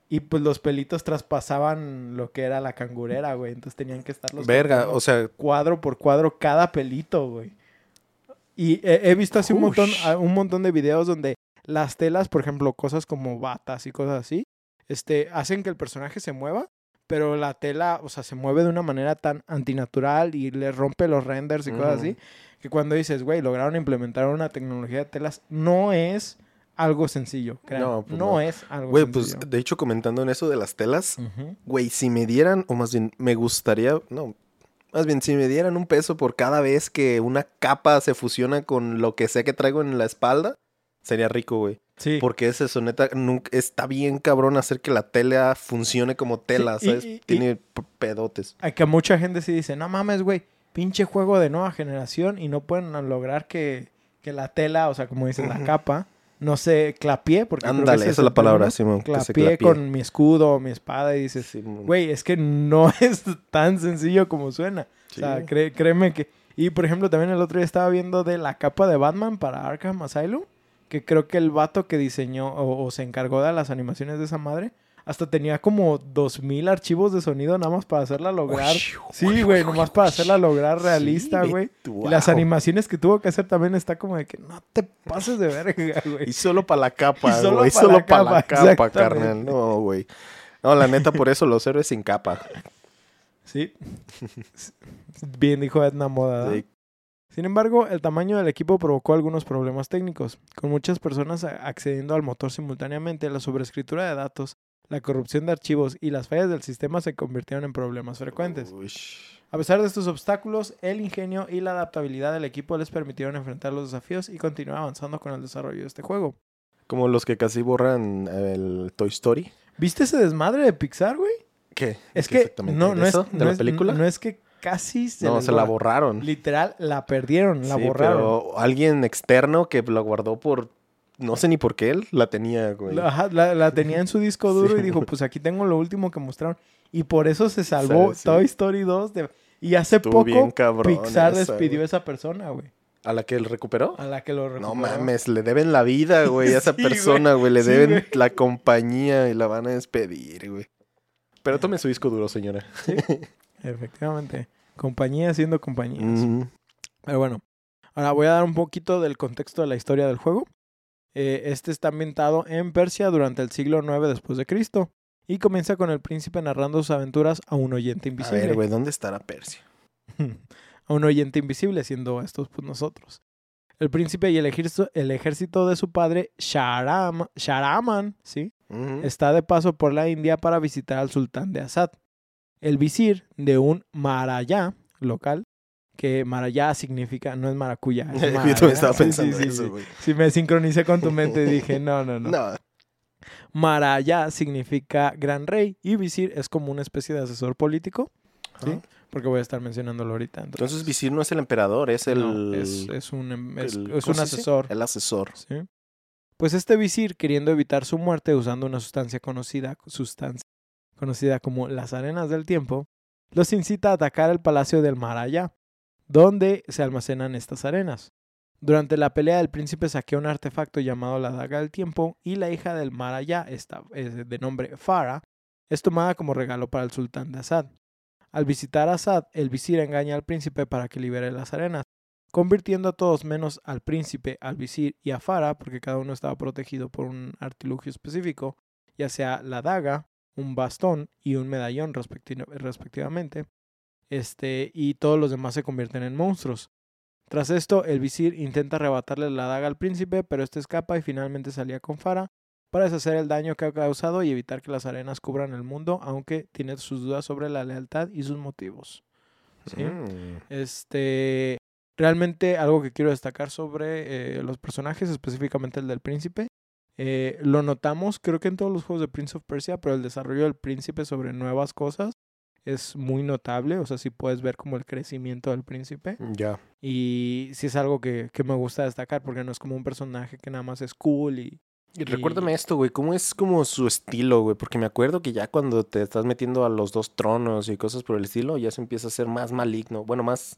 Y pues los pelitos traspasaban lo que era la cangurera, güey. Entonces tenían que estar los Verga, o sea, cuadro por cuadro cada pelito, güey. Y he, he visto así un montón, Ush. a- un montón de videos donde las telas, por ejemplo, cosas como batas y cosas así, este, hacen que el personaje se mueva, pero la tela, o sea, se mueve de una manera tan antinatural y le rompe los renders y cosas así, que cuando dices, güey, lograron implementar una tecnología de telas, no es algo sencillo, crean. No, No, pues no. es algo güey, pues sencillo. de hecho comentando en eso de las telas, güey, si me dieran, o más bien, me gustaría, no, más bien, si me dieran un peso por cada vez que una capa se fusiona con lo que sea que traigo en la espalda, sería rico, güey. Sí. Porque ese soneta nunca, está bien cabrón hacer que la tela funcione como tela, y- ¿sabes? y- y- Tiene pedotes. a que mucha gente sí dice, no mames, güey, pinche juego de nueva generación y no pueden lograr que, que la tela, o sea, como dices, la capa, no se clapie, porque creo que Ándale, esa es la palabra, Simón. clapié con mi escudo, mi espada y dices, güey, es que no *laughs* es tan sencillo como suena. Sí. O sea, cré- créeme que... Y por ejemplo, también el otro día estaba viendo de la capa de Batman para Arkham Asylum, que creo que el vato que diseñó o, o se encargó de las animaciones de esa madre, hasta tenía como 2000 archivos de sonido nada más para hacerla lograr. Sí, güey, nomás para hacerla lograr realista, Sí, güey. Y las animaciones que tuvo que hacer también está como de que no te pases de verga, güey. Y solo para la capa, *laughs* güey. Solo para la capa, carnal. No, güey. No, la neta, por eso los héroes sin capa. Sí. Bien dijo Edna Moda. Sí. Sin embargo, el tamaño del equipo provocó algunos problemas técnicos, con muchas personas accediendo al motor simultáneamente, la sobreescritura de datos, la corrupción de archivos y las fallas del sistema se convirtieron en problemas frecuentes. A pesar de estos obstáculos, el ingenio y la adaptabilidad del equipo les permitieron enfrentar los desafíos y continuar avanzando con el desarrollo de este juego. Como los que casi borran el Toy Story. ¿Viste ese desmadre de Pixar, güey? ¿Qué? Es ¿Qué que exactamente? no, ¿De no es? ¿De no la es- película? no es que casi se, no, se la borra. borraron. Literal, la perdieron, la Sí, borraron. pero alguien externo que la guardó por... No sé ni por qué él la tenía, güey. La, la- la tenía en su disco duro Sí, y dijo, pues aquí tengo lo último que mostraron. Y por eso se salvó Sí. Toy Story 2. de- Y hace Estuvo poco bien cabrón Pixar esa, despidió a esa persona, güey. ¿A la que él recuperó? A la que lo No recuperó. mames, le deben la vida, güey, a esa *laughs* Sí, persona, güey. Le deben güey. la compañía y la van a despedir, güey. Pero tome su disco duro, señora. Efectivamente. Compañía siendo compañía. Mm, Pero bueno, ahora voy a dar un poquito del contexto de la historia del juego. Eh, este está ambientado en Persia durante el siglo IX después de Cristo y comienza con el príncipe narrando sus aventuras a un oyente A invisible. ver, güey, ¿dónde estará Persia? *laughs* a un oyente invisible, siendo estos pues nosotros. El príncipe y el ejército, el ejército de su padre, Sharam, Sharaman, ¿sí? Está de paso por la India para visitar al sultán de Assad. El visir de un Marayá local que marayá significa, no es maracuyá. Es *laughs* Yo también estaba *laughs* Sí, pensando sí, sí, eso, sí. güey. Sí, me sincronicé con tu mente y dije, no, no, no. *laughs* No. Marayá significa gran rey y visir es como una especie de asesor político, ¿sí? Porque voy a estar mencionándolo ahorita. Entonces, Visir no es el emperador, es el. no, es, es un, em- es- el- es ¿cómo un se dice? asesor. El asesor. ¿sí? Pues este visir, queriendo evitar su muerte usando una sustancia conocida, sustancia conocida como las arenas del tiempo, los incita a atacar el palacio del Maraya, donde se almacenan estas arenas. Durante la pelea, el príncipe saquea un artefacto llamado la Daga del Tiempo y la hija del Maraya, esta, de nombre Farah, es tomada como regalo para el sultán de Assad. Al visitar a Assad, el visir engaña al príncipe para que libere las arenas, convirtiendo a todos menos al príncipe, al visir y a Farah, porque cada uno estaba protegido por un artilugio específico, ya sea la daga, un bastón y un medallón respecti- respectivamente, este, y todos los demás se convierten en monstruos. Tras esto, el visir intenta arrebatarle la daga al príncipe, pero este escapa y finalmente salía con Farah para deshacer el daño que ha causado y evitar que las arenas cubran el mundo, aunque tiene sus dudas sobre la lealtad y sus motivos. ¿sí? Mm. Este, realmente algo que quiero destacar sobre eh, los personajes, específicamente el del príncipe. eh, lo notamos, creo que en todos los juegos de Prince of Persia, pero el desarrollo del príncipe sobre nuevas cosas es muy notable. O sea, sí puedes ver como el crecimiento del príncipe. Ya. Y sí es algo que, que me gusta destacar, porque no es como un personaje que nada más es cool y. Y recuérdame esto, güey, ¿cómo es como su estilo, güey? Porque me acuerdo que ya cuando te estás metiendo a los dos tronos y cosas por el estilo, ya se empieza a ser más maligno. Bueno, más...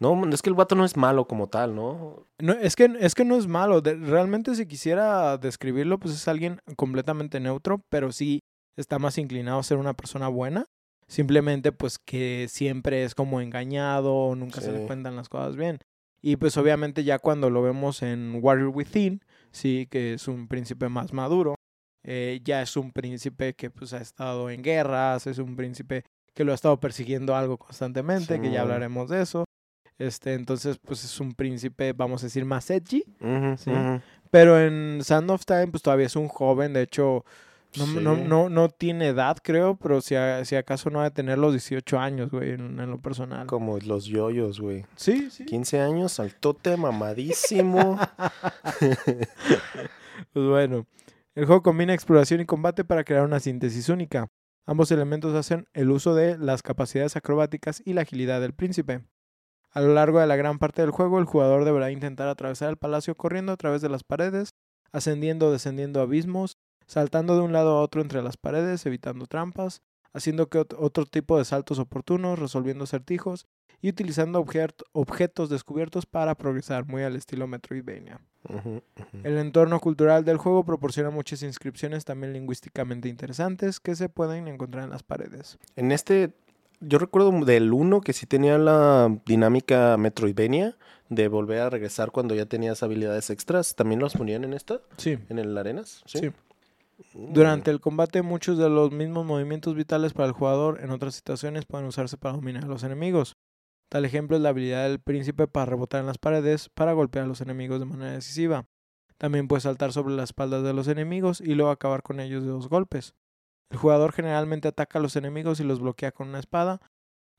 No, es que el vato no es malo como tal, ¿no? No, es que, es que no es malo. de- realmente, si quisiera describirlo, pues es alguien completamente neutro, pero sí está más inclinado a ser una persona buena. Simplemente, pues que siempre es como engañado, nunca se le cuentan las cosas bien. Y pues obviamente ya cuando lo vemos en Warrior Within, sí, que es un príncipe más maduro, eh, ya es un príncipe que pues ha estado en guerras, es un príncipe que lo ha estado persiguiendo algo constantemente, que ya hablaremos de eso. Este, entonces, pues es un príncipe, vamos a decir, más edgy. Sí. Pero en Sand of Time, pues todavía es un joven. De hecho, no, no, no, no tiene edad, creo, pero si, a- si acaso no ha de tener los 18 años, güey, en, en lo personal. Como los yoyos, güey. Sí, sí. 15 años, saltote, mamadísimo. *laughs* Pues bueno, el juego combina exploración y combate para crear una síntesis única. Ambos elementos hacen el uso de las capacidades acrobáticas y la agilidad del príncipe. A lo largo de la gran parte del juego, el jugador deberá intentar atravesar el palacio corriendo a través de las paredes, ascendiendo o descendiendo abismos, saltando de un lado a otro entre las paredes, evitando trampas, haciendo que ot- otro tipo de saltos oportunos, resolviendo acertijos y utilizando objet- objetos descubiertos para progresar, muy al estilo Metroidvania. El entorno cultural del juego proporciona muchas inscripciones también lingüísticamente interesantes que se pueden encontrar en las paredes. En este, yo recuerdo del 1 que sí tenía la dinámica Metroidvania de volver a regresar cuando ya tenías habilidades extras. ¿También los ponían en esta? Sí. ¿En el Arenas? Sí. Durante el combate muchos de los mismos movimientos vitales para el jugador en otras situaciones pueden usarse para dominar a los enemigos. Tal ejemplo es la habilidad del príncipe para rebotar en las paredes para golpear a los enemigos de manera decisiva. También puede saltar sobre las espaldas de los enemigos y luego acabar con ellos de dos golpes. El jugador generalmente ataca a los enemigos y los bloquea con una espada,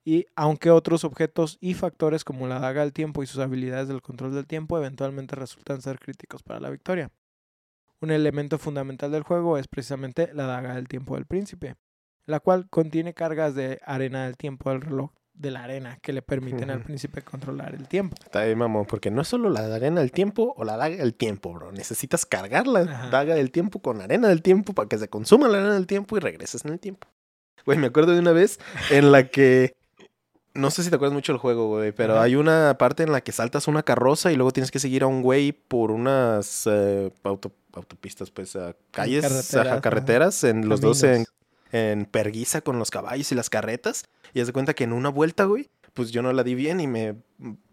y aunque otros objetos y factores como la daga del tiempo y sus habilidades del control del tiempo eventualmente resultan ser críticos para la victoria. Un elemento fundamental del juego es precisamente la daga del tiempo del príncipe, la cual contiene cargas de arena del tiempo del reloj de la arena que le permiten al príncipe controlar el tiempo. Está bien, mamón, porque no es solo la arena del tiempo o la daga del tiempo, bro. Necesitas cargar la Ajá. daga del tiempo con arena del tiempo para que se consuma la arena del tiempo y regreses en el tiempo. Güey, me acuerdo de una vez en la que. No sé si te acuerdas mucho del juego, güey, pero hay una parte en la que saltas una carroza y luego tienes que seguir a un güey por unas eh, auto- autopistas, pues, a calles, carreteras, ajá, ajá. carreteras, en los dos en, en perguiza con los caballos y las carretas. Y haz de cuenta que en una vuelta, güey, pues yo no la di bien y me,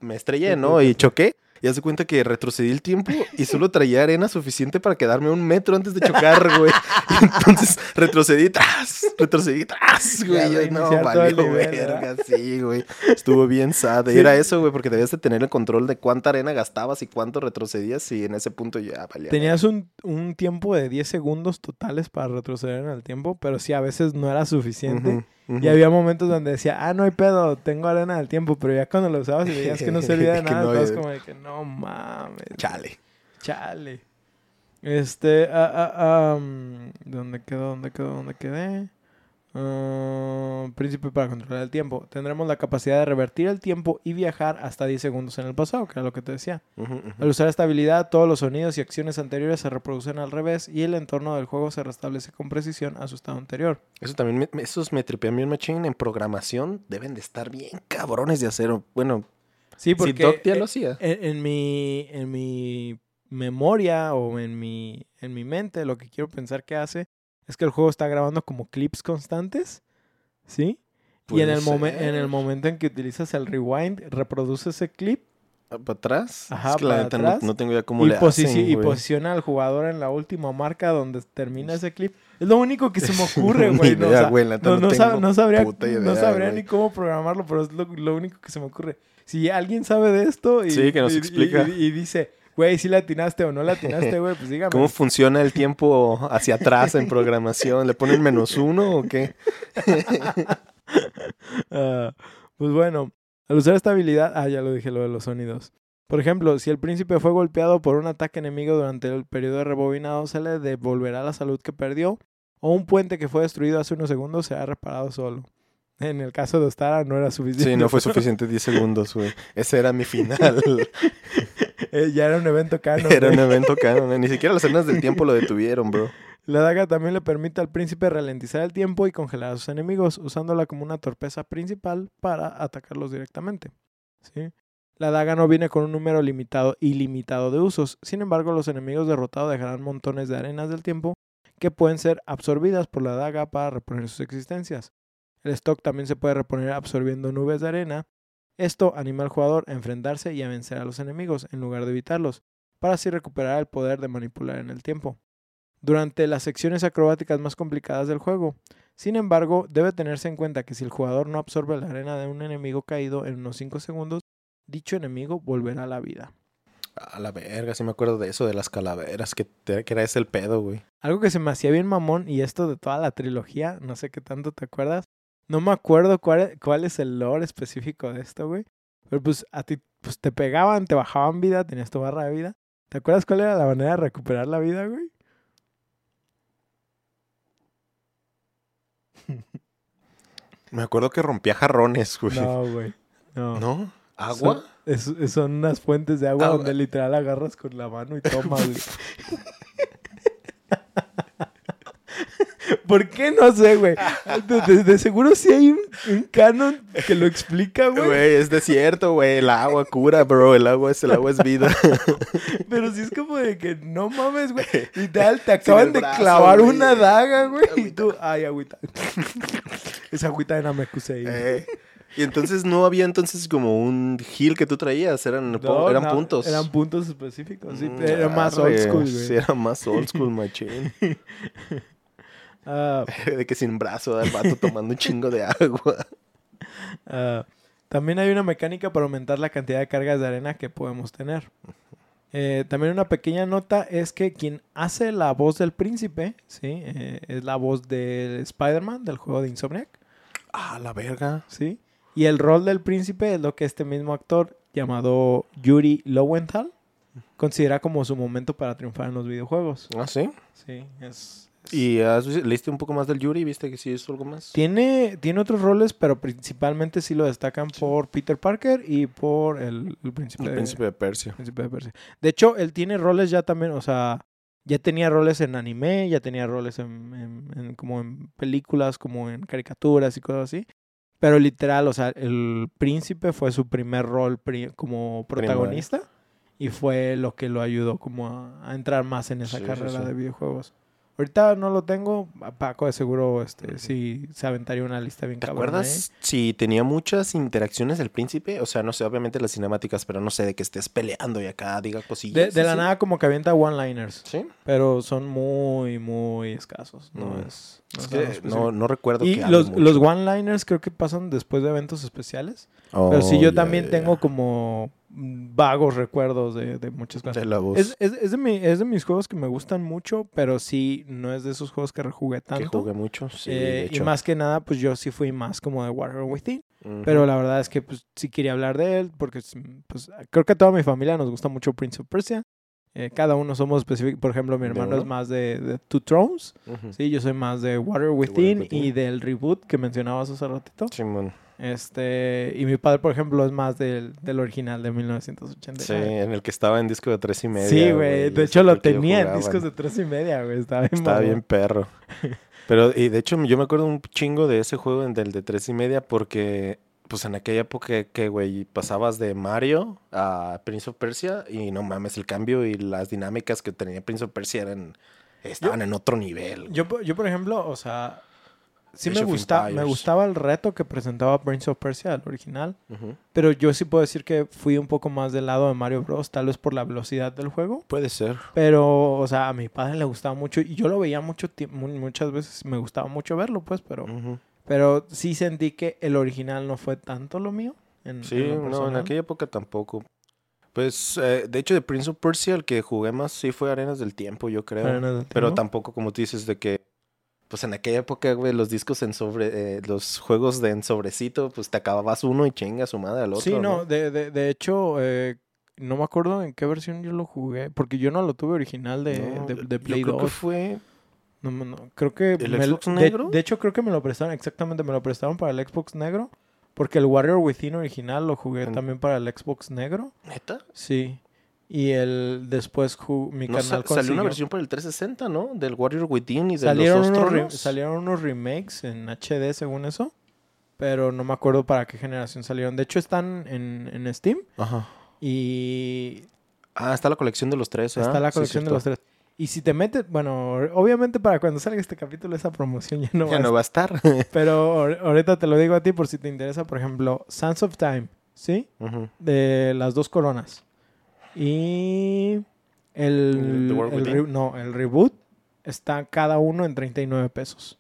me estrellé, ¿no? Y choqué. Y haz de cuenta que retrocedí el tiempo y solo *laughs* traía arena suficiente para quedarme un metro antes de chocar, güey. *laughs* Y entonces retrocedí tras, retrocedí tras, güey. No, valió verga, sí, güey. Estuvo bien sad. Y Sí. era eso, güey, porque debías de tener el control de cuánta arena gastabas y cuánto retrocedías y en ese punto ya valía. Tenías un, un tiempo de 10 segundos totales para retroceder en el tiempo, pero sí a veces no era suficiente. Y había momentos donde decía, ah, no hay pedo, tengo arena del tiempo, pero ya cuando lo usabas y veías que no servía de *laughs* nada, no, estabas como de que no mames. Chale. Chale. Este, ah, ah, ah, mm, ¿dónde quedó? ¿Dónde quedó? ¿Dónde quedé? Ah, príncipe para controlar el tiempo. Tendremos la capacidad de revertir el tiempo y viajar hasta 10 segundos en el pasado, que era lo que te decía. Al usar esta habilidad, todos los sonidos y acciones anteriores se reproducen al revés y el entorno del juego se restablece con precisión a su estado anterior. Eso también, me, esos me bien machine en programación. Deben de estar bien cabrones de hacer. Bueno, Sí, porque si Doc ya eh, lo hacía. en, en mi en mi memoria o en mi en mi mente lo que quiero pensar que hace es que el juego está grabando como clips constantes, ¿sí? y en el en el momento en que utilizas el rewind reproduce ese clip Ah, ¿Para atrás? Ajá, es que la para neta no, atrás. no tengo idea cómo y, le hacen, y güey. posiciona al jugador en la última marca donde termina ese clip. Es lo único que se me *laughs* ocurre, güey. ¿no? O idea, sea, güey, la neta no, no no sab- no sabría, no sabría güey. ni cómo programarlo, pero es lo, lo único que se me ocurre. Si alguien sabe de esto y, Sí, que nos y- y- explica. y- y dice, güey, si la atinaste o no la atinaste, güey, pues dígame. ¿Cómo funciona el tiempo hacia atrás en programación? ¿Le ponen menos uno o qué? *laughs* Ah, pues bueno, al usar esta habilidad, ah, ya lo dije lo de los sonidos. Por ejemplo, si el príncipe fue golpeado por un ataque enemigo durante el periodo de rebobinado, se le devolverá la salud que perdió, o un puente que fue destruido hace unos segundos será reparado solo. En el caso de Ostara no era suficiente. Sí, no fue suficiente 10 segundos, güey. Ese era mi final. *laughs* Eh, ya era un evento canon. Era un evento canon. Ni *laughs* siquiera las arenas del tiempo lo detuvieron, bro. La daga también le permite al príncipe ralentizar el tiempo y congelar a sus enemigos, usándola como una torpeza principal para atacarlos directamente. ¿Sí? La daga no viene con un número limitado ilimitado de usos. Sin embargo, los enemigos derrotados dejarán montones de arenas del tiempo que pueden ser absorbidas por la daga para reponer sus existencias. El stock también se puede reponer absorbiendo nubes de arena. Esto anima al jugador a enfrentarse y a vencer a los enemigos en lugar de evitarlos, para así recuperar el poder de manipular en el tiempo durante las secciones acrobáticas más complicadas del juego. Sin embargo, debe tenerse en cuenta que si el jugador no absorbe la arena de un enemigo caído en unos 5 segundos, dicho enemigo volverá a la vida. A la verga, sí me acuerdo de eso, de las calaveras, que, te- que era ese el pedo, güey. Algo que se me hacía bien mamón, y esto de toda la trilogía, no sé qué tanto te acuerdas. No me acuerdo cuál, cuál es el lore específico de esto, güey. Pero pues a ti pues, te pegaban, te bajaban vida, tenías tu barra de vida. ¿Te acuerdas cuál era la manera de recuperar la vida, güey? *laughs* Me acuerdo que rompía jarrones, güey. No, güey. No. ¿No? ¿Agua? Son, es- son unas fuentes de agua Agua. donde literal agarras con la mano y tomas. güey. *laughs* ¿Por qué? No sé, güey. De, de- de seguro sí hay un, un canon que lo explica, güey. Güey, es desierto, güey. El agua cura, bro. El agua es, el agua es vida. *laughs* Pero sí es como de que no mames, güey. Literal, te acaban de clavar una daga, güey. Y tú, ay, agüita. *laughs* Esa agüita de Namekusei. Eh, Y entonces no había entonces como un heal que tú traías. Eran, No, eran no, puntos. Eran puntos específicos, sí. Mm, Era más old school, güey. Sí, era más old school, machín. *laughs* Ah, *laughs* de que sin brazo, el vato tomando un chingo de agua. Ah, también hay una mecánica para aumentar la cantidad de cargas de arena que podemos tener. Eh, también una pequeña nota es que quien hace la voz del príncipe, ¿sí? Eh, es la voz del Spider-Man del juego de Insomniac, Ah, la verga. ¿sí? Y el rol del príncipe es lo que este mismo actor llamado Yuri Lowenthal considera como su momento para triunfar en los videojuegos. Ah, sí. Sí, es... ¿Y has- leíste un poco más del Yuri? ¿Viste que sí es algo más? Tiene, tiene otros roles, pero principalmente sí lo destacan por Peter Parker y por el, el príncipe, El de- príncipe de Persia. Príncipe de Persia. De hecho, él tiene roles ya también, o sea, ya tenía roles en anime, ya tenía roles en, en- en- como en películas, como en caricaturas y cosas así. Pero literal, o sea, el príncipe fue su primer rol pri- como protagonista y fue lo que lo ayudó como a, a entrar más en esa Sí, sí, carrera sí. de videojuegos. Ahorita no lo tengo, Paco de seguro este, sí se aventaría una lista bien ¿Te cabrona, acuerdas si tenía muchas interacciones el príncipe? O sea, no sé, obviamente las cinemáticas, pero no sé, de que estés peleando y acá diga ¿eh? cosillas. De, de la nada como que avienta one-liners. Sí. pero son muy, muy escasos. No Mm. es. no Es que no, no recuerdo y que los, los one-liners creo que pasan después de eventos especiales. Oh, pero sí, yo ya, también tengo como vagos recuerdos de, de muchas cosas. De la voz. Es, es, es de mi- es de mis juegos que me gustan mucho, pero sí, no es de esos juegos que rejugué que tanto. jugué mucho. Sí, Eh, de y más que nada, pues yo sí fui más como de Warrior Within. Pero la verdad es que pues, sí quería hablar de él porque pues, creo que a toda mi familia nos gusta mucho Prince of Persia. Eh, cada uno somos específicos. Por ejemplo, mi ¿De hermano es más de, de Two Thrones. Sí, yo soy más de Within, Within. y del reboot que mencionabas hace ratito. Simón. Este, y mi padre, por ejemplo, es más del, del original de 1989. Sí, en el que estaba en disco de tres y media. Sí, güey. De hecho, lo que yo tenía en discos de tres y media, güey. Estaba bien Estaba bien perro. *laughs* Pero, y de hecho, yo me acuerdo un chingo de ese juego, del de tres y media, porque, pues en aquella época que, güey, pasabas de Mario a Prince of Persia y no mames, el cambio y las dinámicas que tenía Prince of Persia eran, estaban en otro nivel. Yo, yo, por ejemplo, o sea, sí me, gusta, me gustaba el reto que presentaba Prince of Persia, el original. Pero yo sí puedo decir que fui un poco más del lado de Mario Bros. Tal vez por la velocidad del juego. Puede ser. Pero, o sea, a mi padre le gustaba mucho. Y yo lo veía mucho muchas veces. Me gustaba mucho verlo, pues. Pero, pero sí sentí que el original no fue tanto lo mío. en- Sí, en lo no, en aquella época tampoco. Pues, eh, de hecho, de Prince of Persia, el que jugué más sí fue Arenas del Tiempo, yo creo. Arenas del Pero Tiempo. tampoco, como tú dices, de que, pues en aquella época, güey, los discos en sobre, eh, los juegos de en sobrecito, pues te acababas uno y chinga su madre al otro. Sí, no, de, de, de hecho, eh, no me acuerdo en qué versión yo lo jugué. Porque yo no lo tuve original de, No, de, yo de Play creo que 2. fue No, no, no, creo que... ¿El me Xbox negro? De, hecho, creo que me lo prestaron, exactamente, me lo prestaron para el Xbox negro. Porque el Warrior Within original lo jugué En- también para el Xbox negro. neta. Sí. Y el después mi No, canal sa- salió una versión para el 360, ¿no? Del Warrior Within y de salieron los dos unos, salieron unos remakes en HD según eso. Pero no me acuerdo para qué generación salieron. De hecho, están en, en Steam. Ajá. Y Ah, está la colección de los tres, está la Sí, colección de los tres. Y si te metes, bueno, obviamente para cuando salga este capítulo esa promoción ya no va Ya a no va a estar. *laughs* Pero ahor- ahorita te lo digo a ti por si te interesa, por ejemplo, Sands of Time, ¿sí? De las dos coronas. Y el, ¿The World el Within? re- no, el reboot está cada uno en 39 pesos.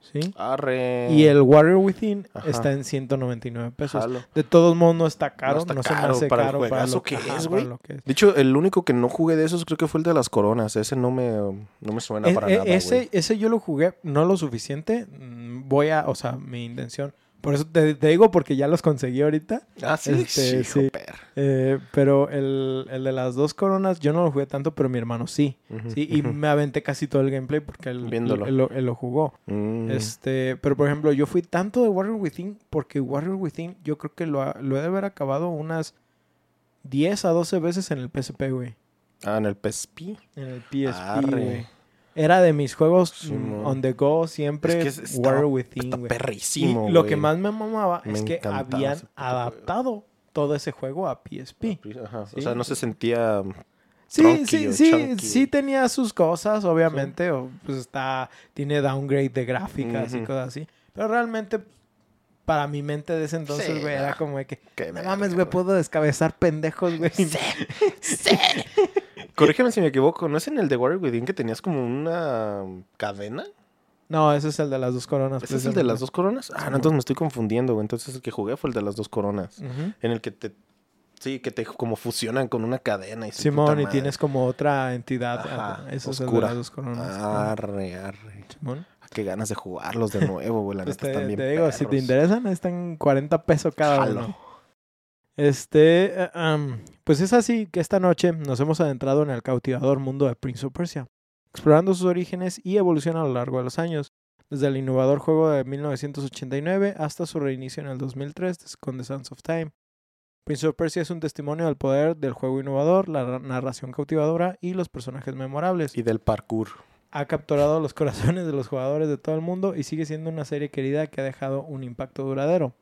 ¿Sí? Arre. Y el Warrior Within Ajá. está en 199 pesos. Jalo. De todos modos no está caro, no, está se me caro hace para el caro para juegazo lo que ajá, es, para lo que es. De hecho, el único que no jugué de esos creo que fue el de las coronas. Ese no me, no me suena E- para e- nada, ese, ese yo lo jugué no lo suficiente. mm, Voy a, o sea, mi intención. Por eso te, te digo porque ya los conseguí ahorita. Ah, sí, este, sí. Eh, pero el, el de las dos coronas yo no lo jugué tanto, pero mi hermano sí. Sí, y me aventé casi todo el gameplay porque él, él lo- él lo jugó. Mm. Este, pero por ejemplo, yo fui tanto de Warrior Within porque Warrior Within yo creo que lo, ha- lo he de haber acabado unas 10 a 12 veces en el PSP, güey. Ah, en el PSP. En el PSP, güey. Era de mis juegos Sí, on the go siempre Es que es- estaba- Warrior Within, Está perrísimo, Y lo que más me mamaba Me es que habían adaptado todo ese juego a PSP. Ajá, Sí. O sea, no se sentía... Sí, sí, sí, chunky. sí tenía sus cosas, obviamente, o pues está, tiene downgrade de gráficas y cosas así, pero realmente para mi mente de ese entonces, Sí, güey, era no. como de que, no mames, güey, puedo descabezar pendejos, güey. *laughs* Corrígeme si me equivoco. ¿No es en el de Warrior Within que tenías como una cadena? No, ese es el de las dos coronas. ¿Ese es el de las dos coronas? Ah, no, entonces me estoy confundiendo, güey. Entonces el que jugué fue el de las dos coronas. Ujú. En el que te... Sí, que te como fusionan con una cadena y Simón, y tienes como otra entidad. Ajá, ajá, Eso es el de oscura. las dos coronas. Arre, arre. Simón. Qué ganas de jugarlos de nuevo, güey. La Pues neta te, están bien te digo, si te interesan, están 40 pesos cada Jalo. uno. Este, am, pues es así que esta noche nos hemos adentrado en el cautivador mundo de Prince of Persia, explorando sus orígenes y evolución a lo largo de los años, desde el innovador juego de 1989 hasta su reinicio en el 2003 con The Sands of Time. Prince of Persia es un testimonio del poder del juego innovador, la ra- narración cautivadora y los personajes memorables Y del parkour. ha capturado los corazones de los jugadores de todo el mundo y sigue siendo una serie querida que ha dejado un impacto duradero.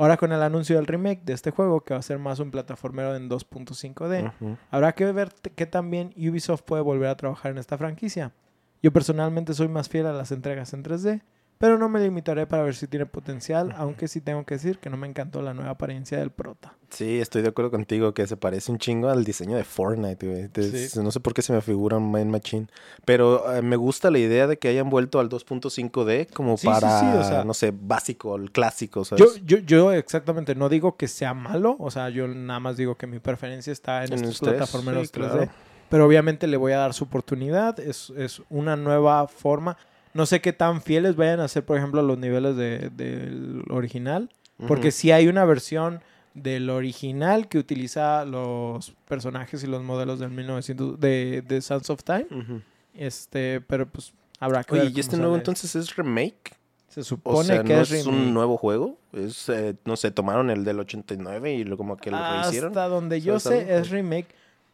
Ahora con el anuncio del remake de este juego, que va a ser más un plataformero en 2.5D, Ujú. habrá que ver qué también Ubisoft puede volver a trabajar en esta franquicia. Yo personalmente soy más fiel a las entregas en 3D, Pero no me limitaré para ver si tiene potencial, aunque sí tengo que decir que no me encantó la nueva apariencia del prota. Sí, estoy de acuerdo contigo que se parece un chingo al diseño de Fortnite, güey. Entonces, No sé por qué se me figura un Main Machine. Pero eh, me gusta la idea de que hayan vuelto al 2.5D como Sí, sí, para, sí, o sea- no sé, básico, el clásico, ¿sabes? Yo, yo, yo exactamente no digo que sea malo, o sea, yo nada más digo que mi preferencia está en, En plataformeros sí, 3D. claro. Pero obviamente le voy a dar su oportunidad, es, es una nueva forma. No sé qué tan fieles vayan a ser, por ejemplo, los niveles de- del original, porque Ujú. sí hay una versión del original que utiliza los personajes y los modelos del 1900 de, de Sands of Time, este, pero pues habrá que Oye, ver ¿y este nuevo entonces es remake? se O supone sea, que no es, es, un remake. nuevo juego. Es, eh, no sé, tomaron el del 89 y lo como que lo rehicieron. Hasta donde yo ¿Sabes sé es remake.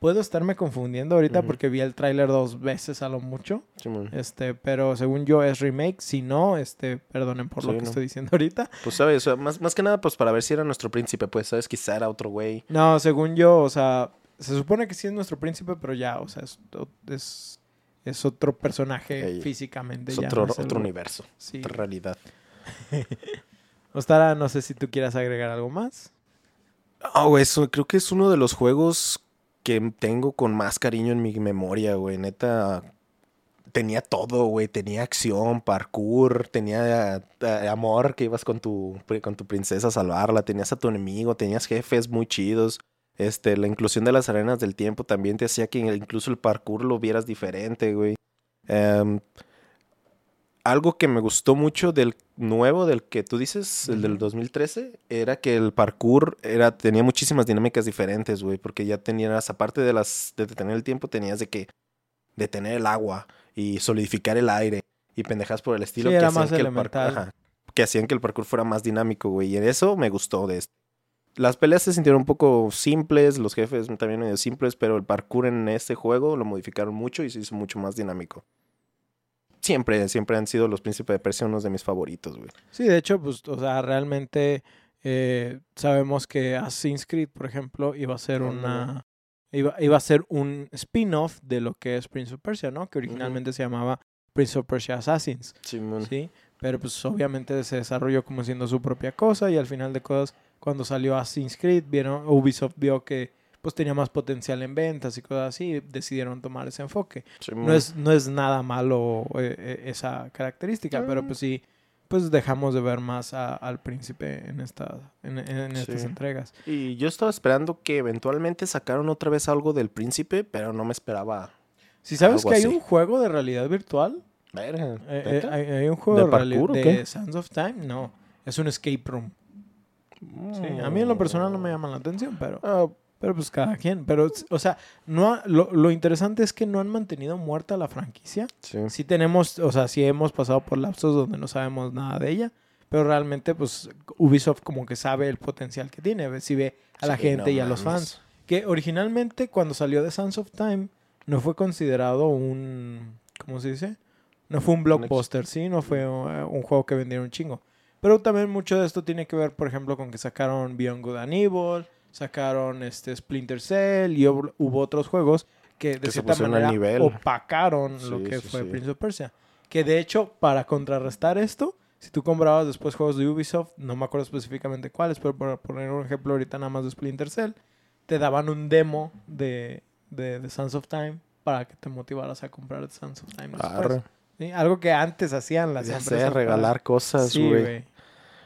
Puedo estarme confundiendo ahorita porque vi el tráiler dos veces a lo mucho. Este, pero según yo es remake. Si no, este, perdonen por lo que no. estoy diciendo ahorita. Pues sabes, o sea, más, más que nada pues para ver si era nuestro príncipe, pues sabes, quizá era otro güey. No, según yo, o sea, se supone que sí es nuestro príncipe, pero ya, o sea, es, es, es otro personaje Ey, físicamente. Es ya otro, no es el- otro universo, Sí. otra realidad. *laughs* Ostara, no sé si tú quieras agregar algo más. Oh, güey, eso creo que es uno de los juegos que tengo con más cariño en mi memoria, güey. Neta, tenía todo, güey. Tenía acción, parkour, tenía eh, amor que ibas con tu, con tu princesa a salvarla, tenías a tu enemigo, tenías jefes muy chidos. Este, la inclusión de las arenas del tiempo también te hacía que incluso el parkour lo vieras diferente, güey. Em, algo que me gustó mucho del nuevo, del que tú dices, el del Ujú. 2013, era que el parkour era, tenía muchísimas dinámicas diferentes, güey, porque ya tenías, aparte de las de detener el tiempo, tenías de que detener el agua y solidificar el aire y pendejas por el estilo Sí, que, hacían más que, el parkour, ajá, que hacían que el parkour fuera más dinámico, güey, y en eso me gustó de esto. Las peleas se sintieron un poco simples, los jefes también medio simples, pero el parkour en este juego lo modificaron mucho y se hizo mucho más dinámico. Siempre, siempre han sido los príncipes de Persia unos de mis favoritos, güey. Sí, de hecho, pues, o sea, realmente eh, sabemos que Assassin's Creed, por ejemplo, iba a ser una... Iba, iba a ser un spin-off de lo que es Prince of Persia, ¿no? Que originalmente se llamaba Prince of Persia Assassins, ¿sí? Pero pues obviamente se desarrolló como siendo su propia cosa y al final de cosas, cuando salió Assassin's Creed, vieron, Ubisoft vio que pues tenía más potencial en ventas y cosas así, decidieron tomar ese enfoque. No es, no es nada malo eh, eh, esa característica, pero Mm. pues sí, pues dejamos de ver más a- al príncipe en, esta, en, en estas Sí. entregas. Y yo estaba esperando que eventualmente sacaran otra vez algo del príncipe, pero no me esperaba. Si sabes que hay así. un juego de realidad virtual, Verga, eh, eh, hay, hay un juego ¿De parkour de? Sands of Time, no, es un escape room. Sí, a mí en lo personal no me llama la atención, pero, Ah, pero pues cada quien. Pero, o sea, no lo, lo interesante es que no han mantenido muerta la franquicia. sí. sí tenemos, o sea, sí hemos pasado por lapsos donde no sabemos nada de ella, pero realmente pues Ubisoft como que sabe el potencial que tiene, si ve a la Sí, gente no y a los fans. Que originalmente cuando salió de Sands of Time no fue considerado un, ¿cómo se dice? No fue un blockbuster, sí, no fue uh, un juego que vendiera un chingo. Pero también mucho de esto tiene que ver, por ejemplo, con que sacaron Beyond Good and Evil, sacaron este Splinter Cell y hubo, hubo otros juegos que de Que cierta manera nivel. opacaron lo que sí, fue sí. Prince of Persia. Que de hecho, para contrarrestar esto, si tú comprabas después juegos de Ubisoft, no me acuerdo específicamente cuáles, pero para poner un ejemplo ahorita nada más de Splinter Cell, te daban un demo de, de, de Sands of Time para que te motivaras a comprar Sands of Time Algo que antes hacían las Ya empresas. sé, para- regalar cosas, Sí, güey.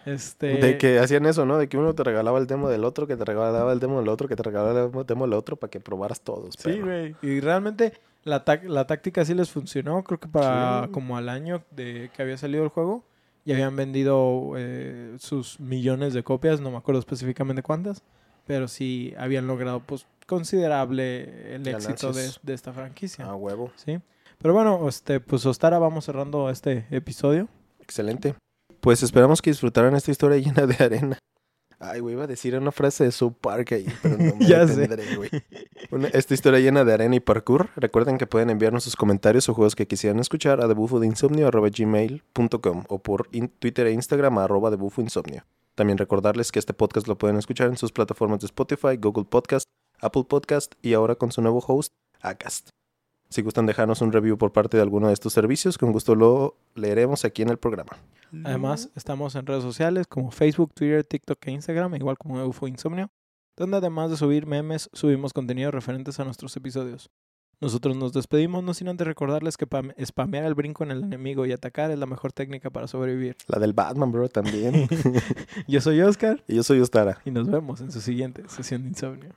Este... De que hacían eso, ¿no? De que uno te regalaba el demo del otro, que te regalaba el demo del otro, que te regalaba el demo del otro para que probaras todos. Sí, güey. Y realmente la, táctica sí les funcionó. Creo que para Sí. como al año de que había salido el juego, ya habían vendido eh, sus millones de copias. No me acuerdo específicamente cuántas. Pero sí habían logrado pues considerable el éxito de, esta franquicia. Ah, huevo. Sí. Pero bueno, este, pues Ostara, vamos cerrando este episodio. Excelente. Pues esperamos que disfrutaran esta historia llena de arena. Ay, güey, iba a decir una frase de South Park ahí, pero no me *laughs* Ya sé. detendré, güey. Esta historia llena de arena y parkour. Recuerden que pueden enviarnos sus comentarios o juegos que quisieran escuchar a debufodeinsomnio.gmail.com o por Twitter e Instagram a arroba debufoinsomnio. También recordarles que este podcast lo pueden escuchar en sus plataformas de Spotify, Google Podcast, Apple Podcast y ahora con su nuevo host, Acast. Si gustan dejarnos un review por parte de alguno de estos servicios, con gusto lo leeremos aquí en el programa. Además, estamos en redes sociales como Facebook, Twitter, TikTok e Instagram, igual como UFO Insomnio, donde además de subir memes, subimos contenido referentes a nuestros episodios. Nosotros nos despedimos, no sin antes recordarles que pam- spamear el brinco en el enemigo y atacar es la mejor técnica para sobrevivir. La del Batman, bro, también. *laughs* Yo soy Oscar y yo soy Ostara. y nos vemos en su siguiente sesión de insomnio.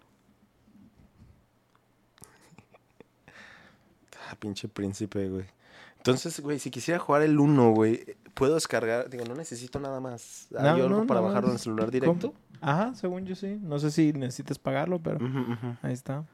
Ah, pinche príncipe, güey. Entonces, güey, si quisiera jugar el 1, güey, puedo descargar. Digo, no necesito nada más. ¿Hay No, algo no, para no, bajarlo en el celular ¿cómo? directo? Ajá, según yo sí. No sé si necesitas pagarlo, pero ahí está.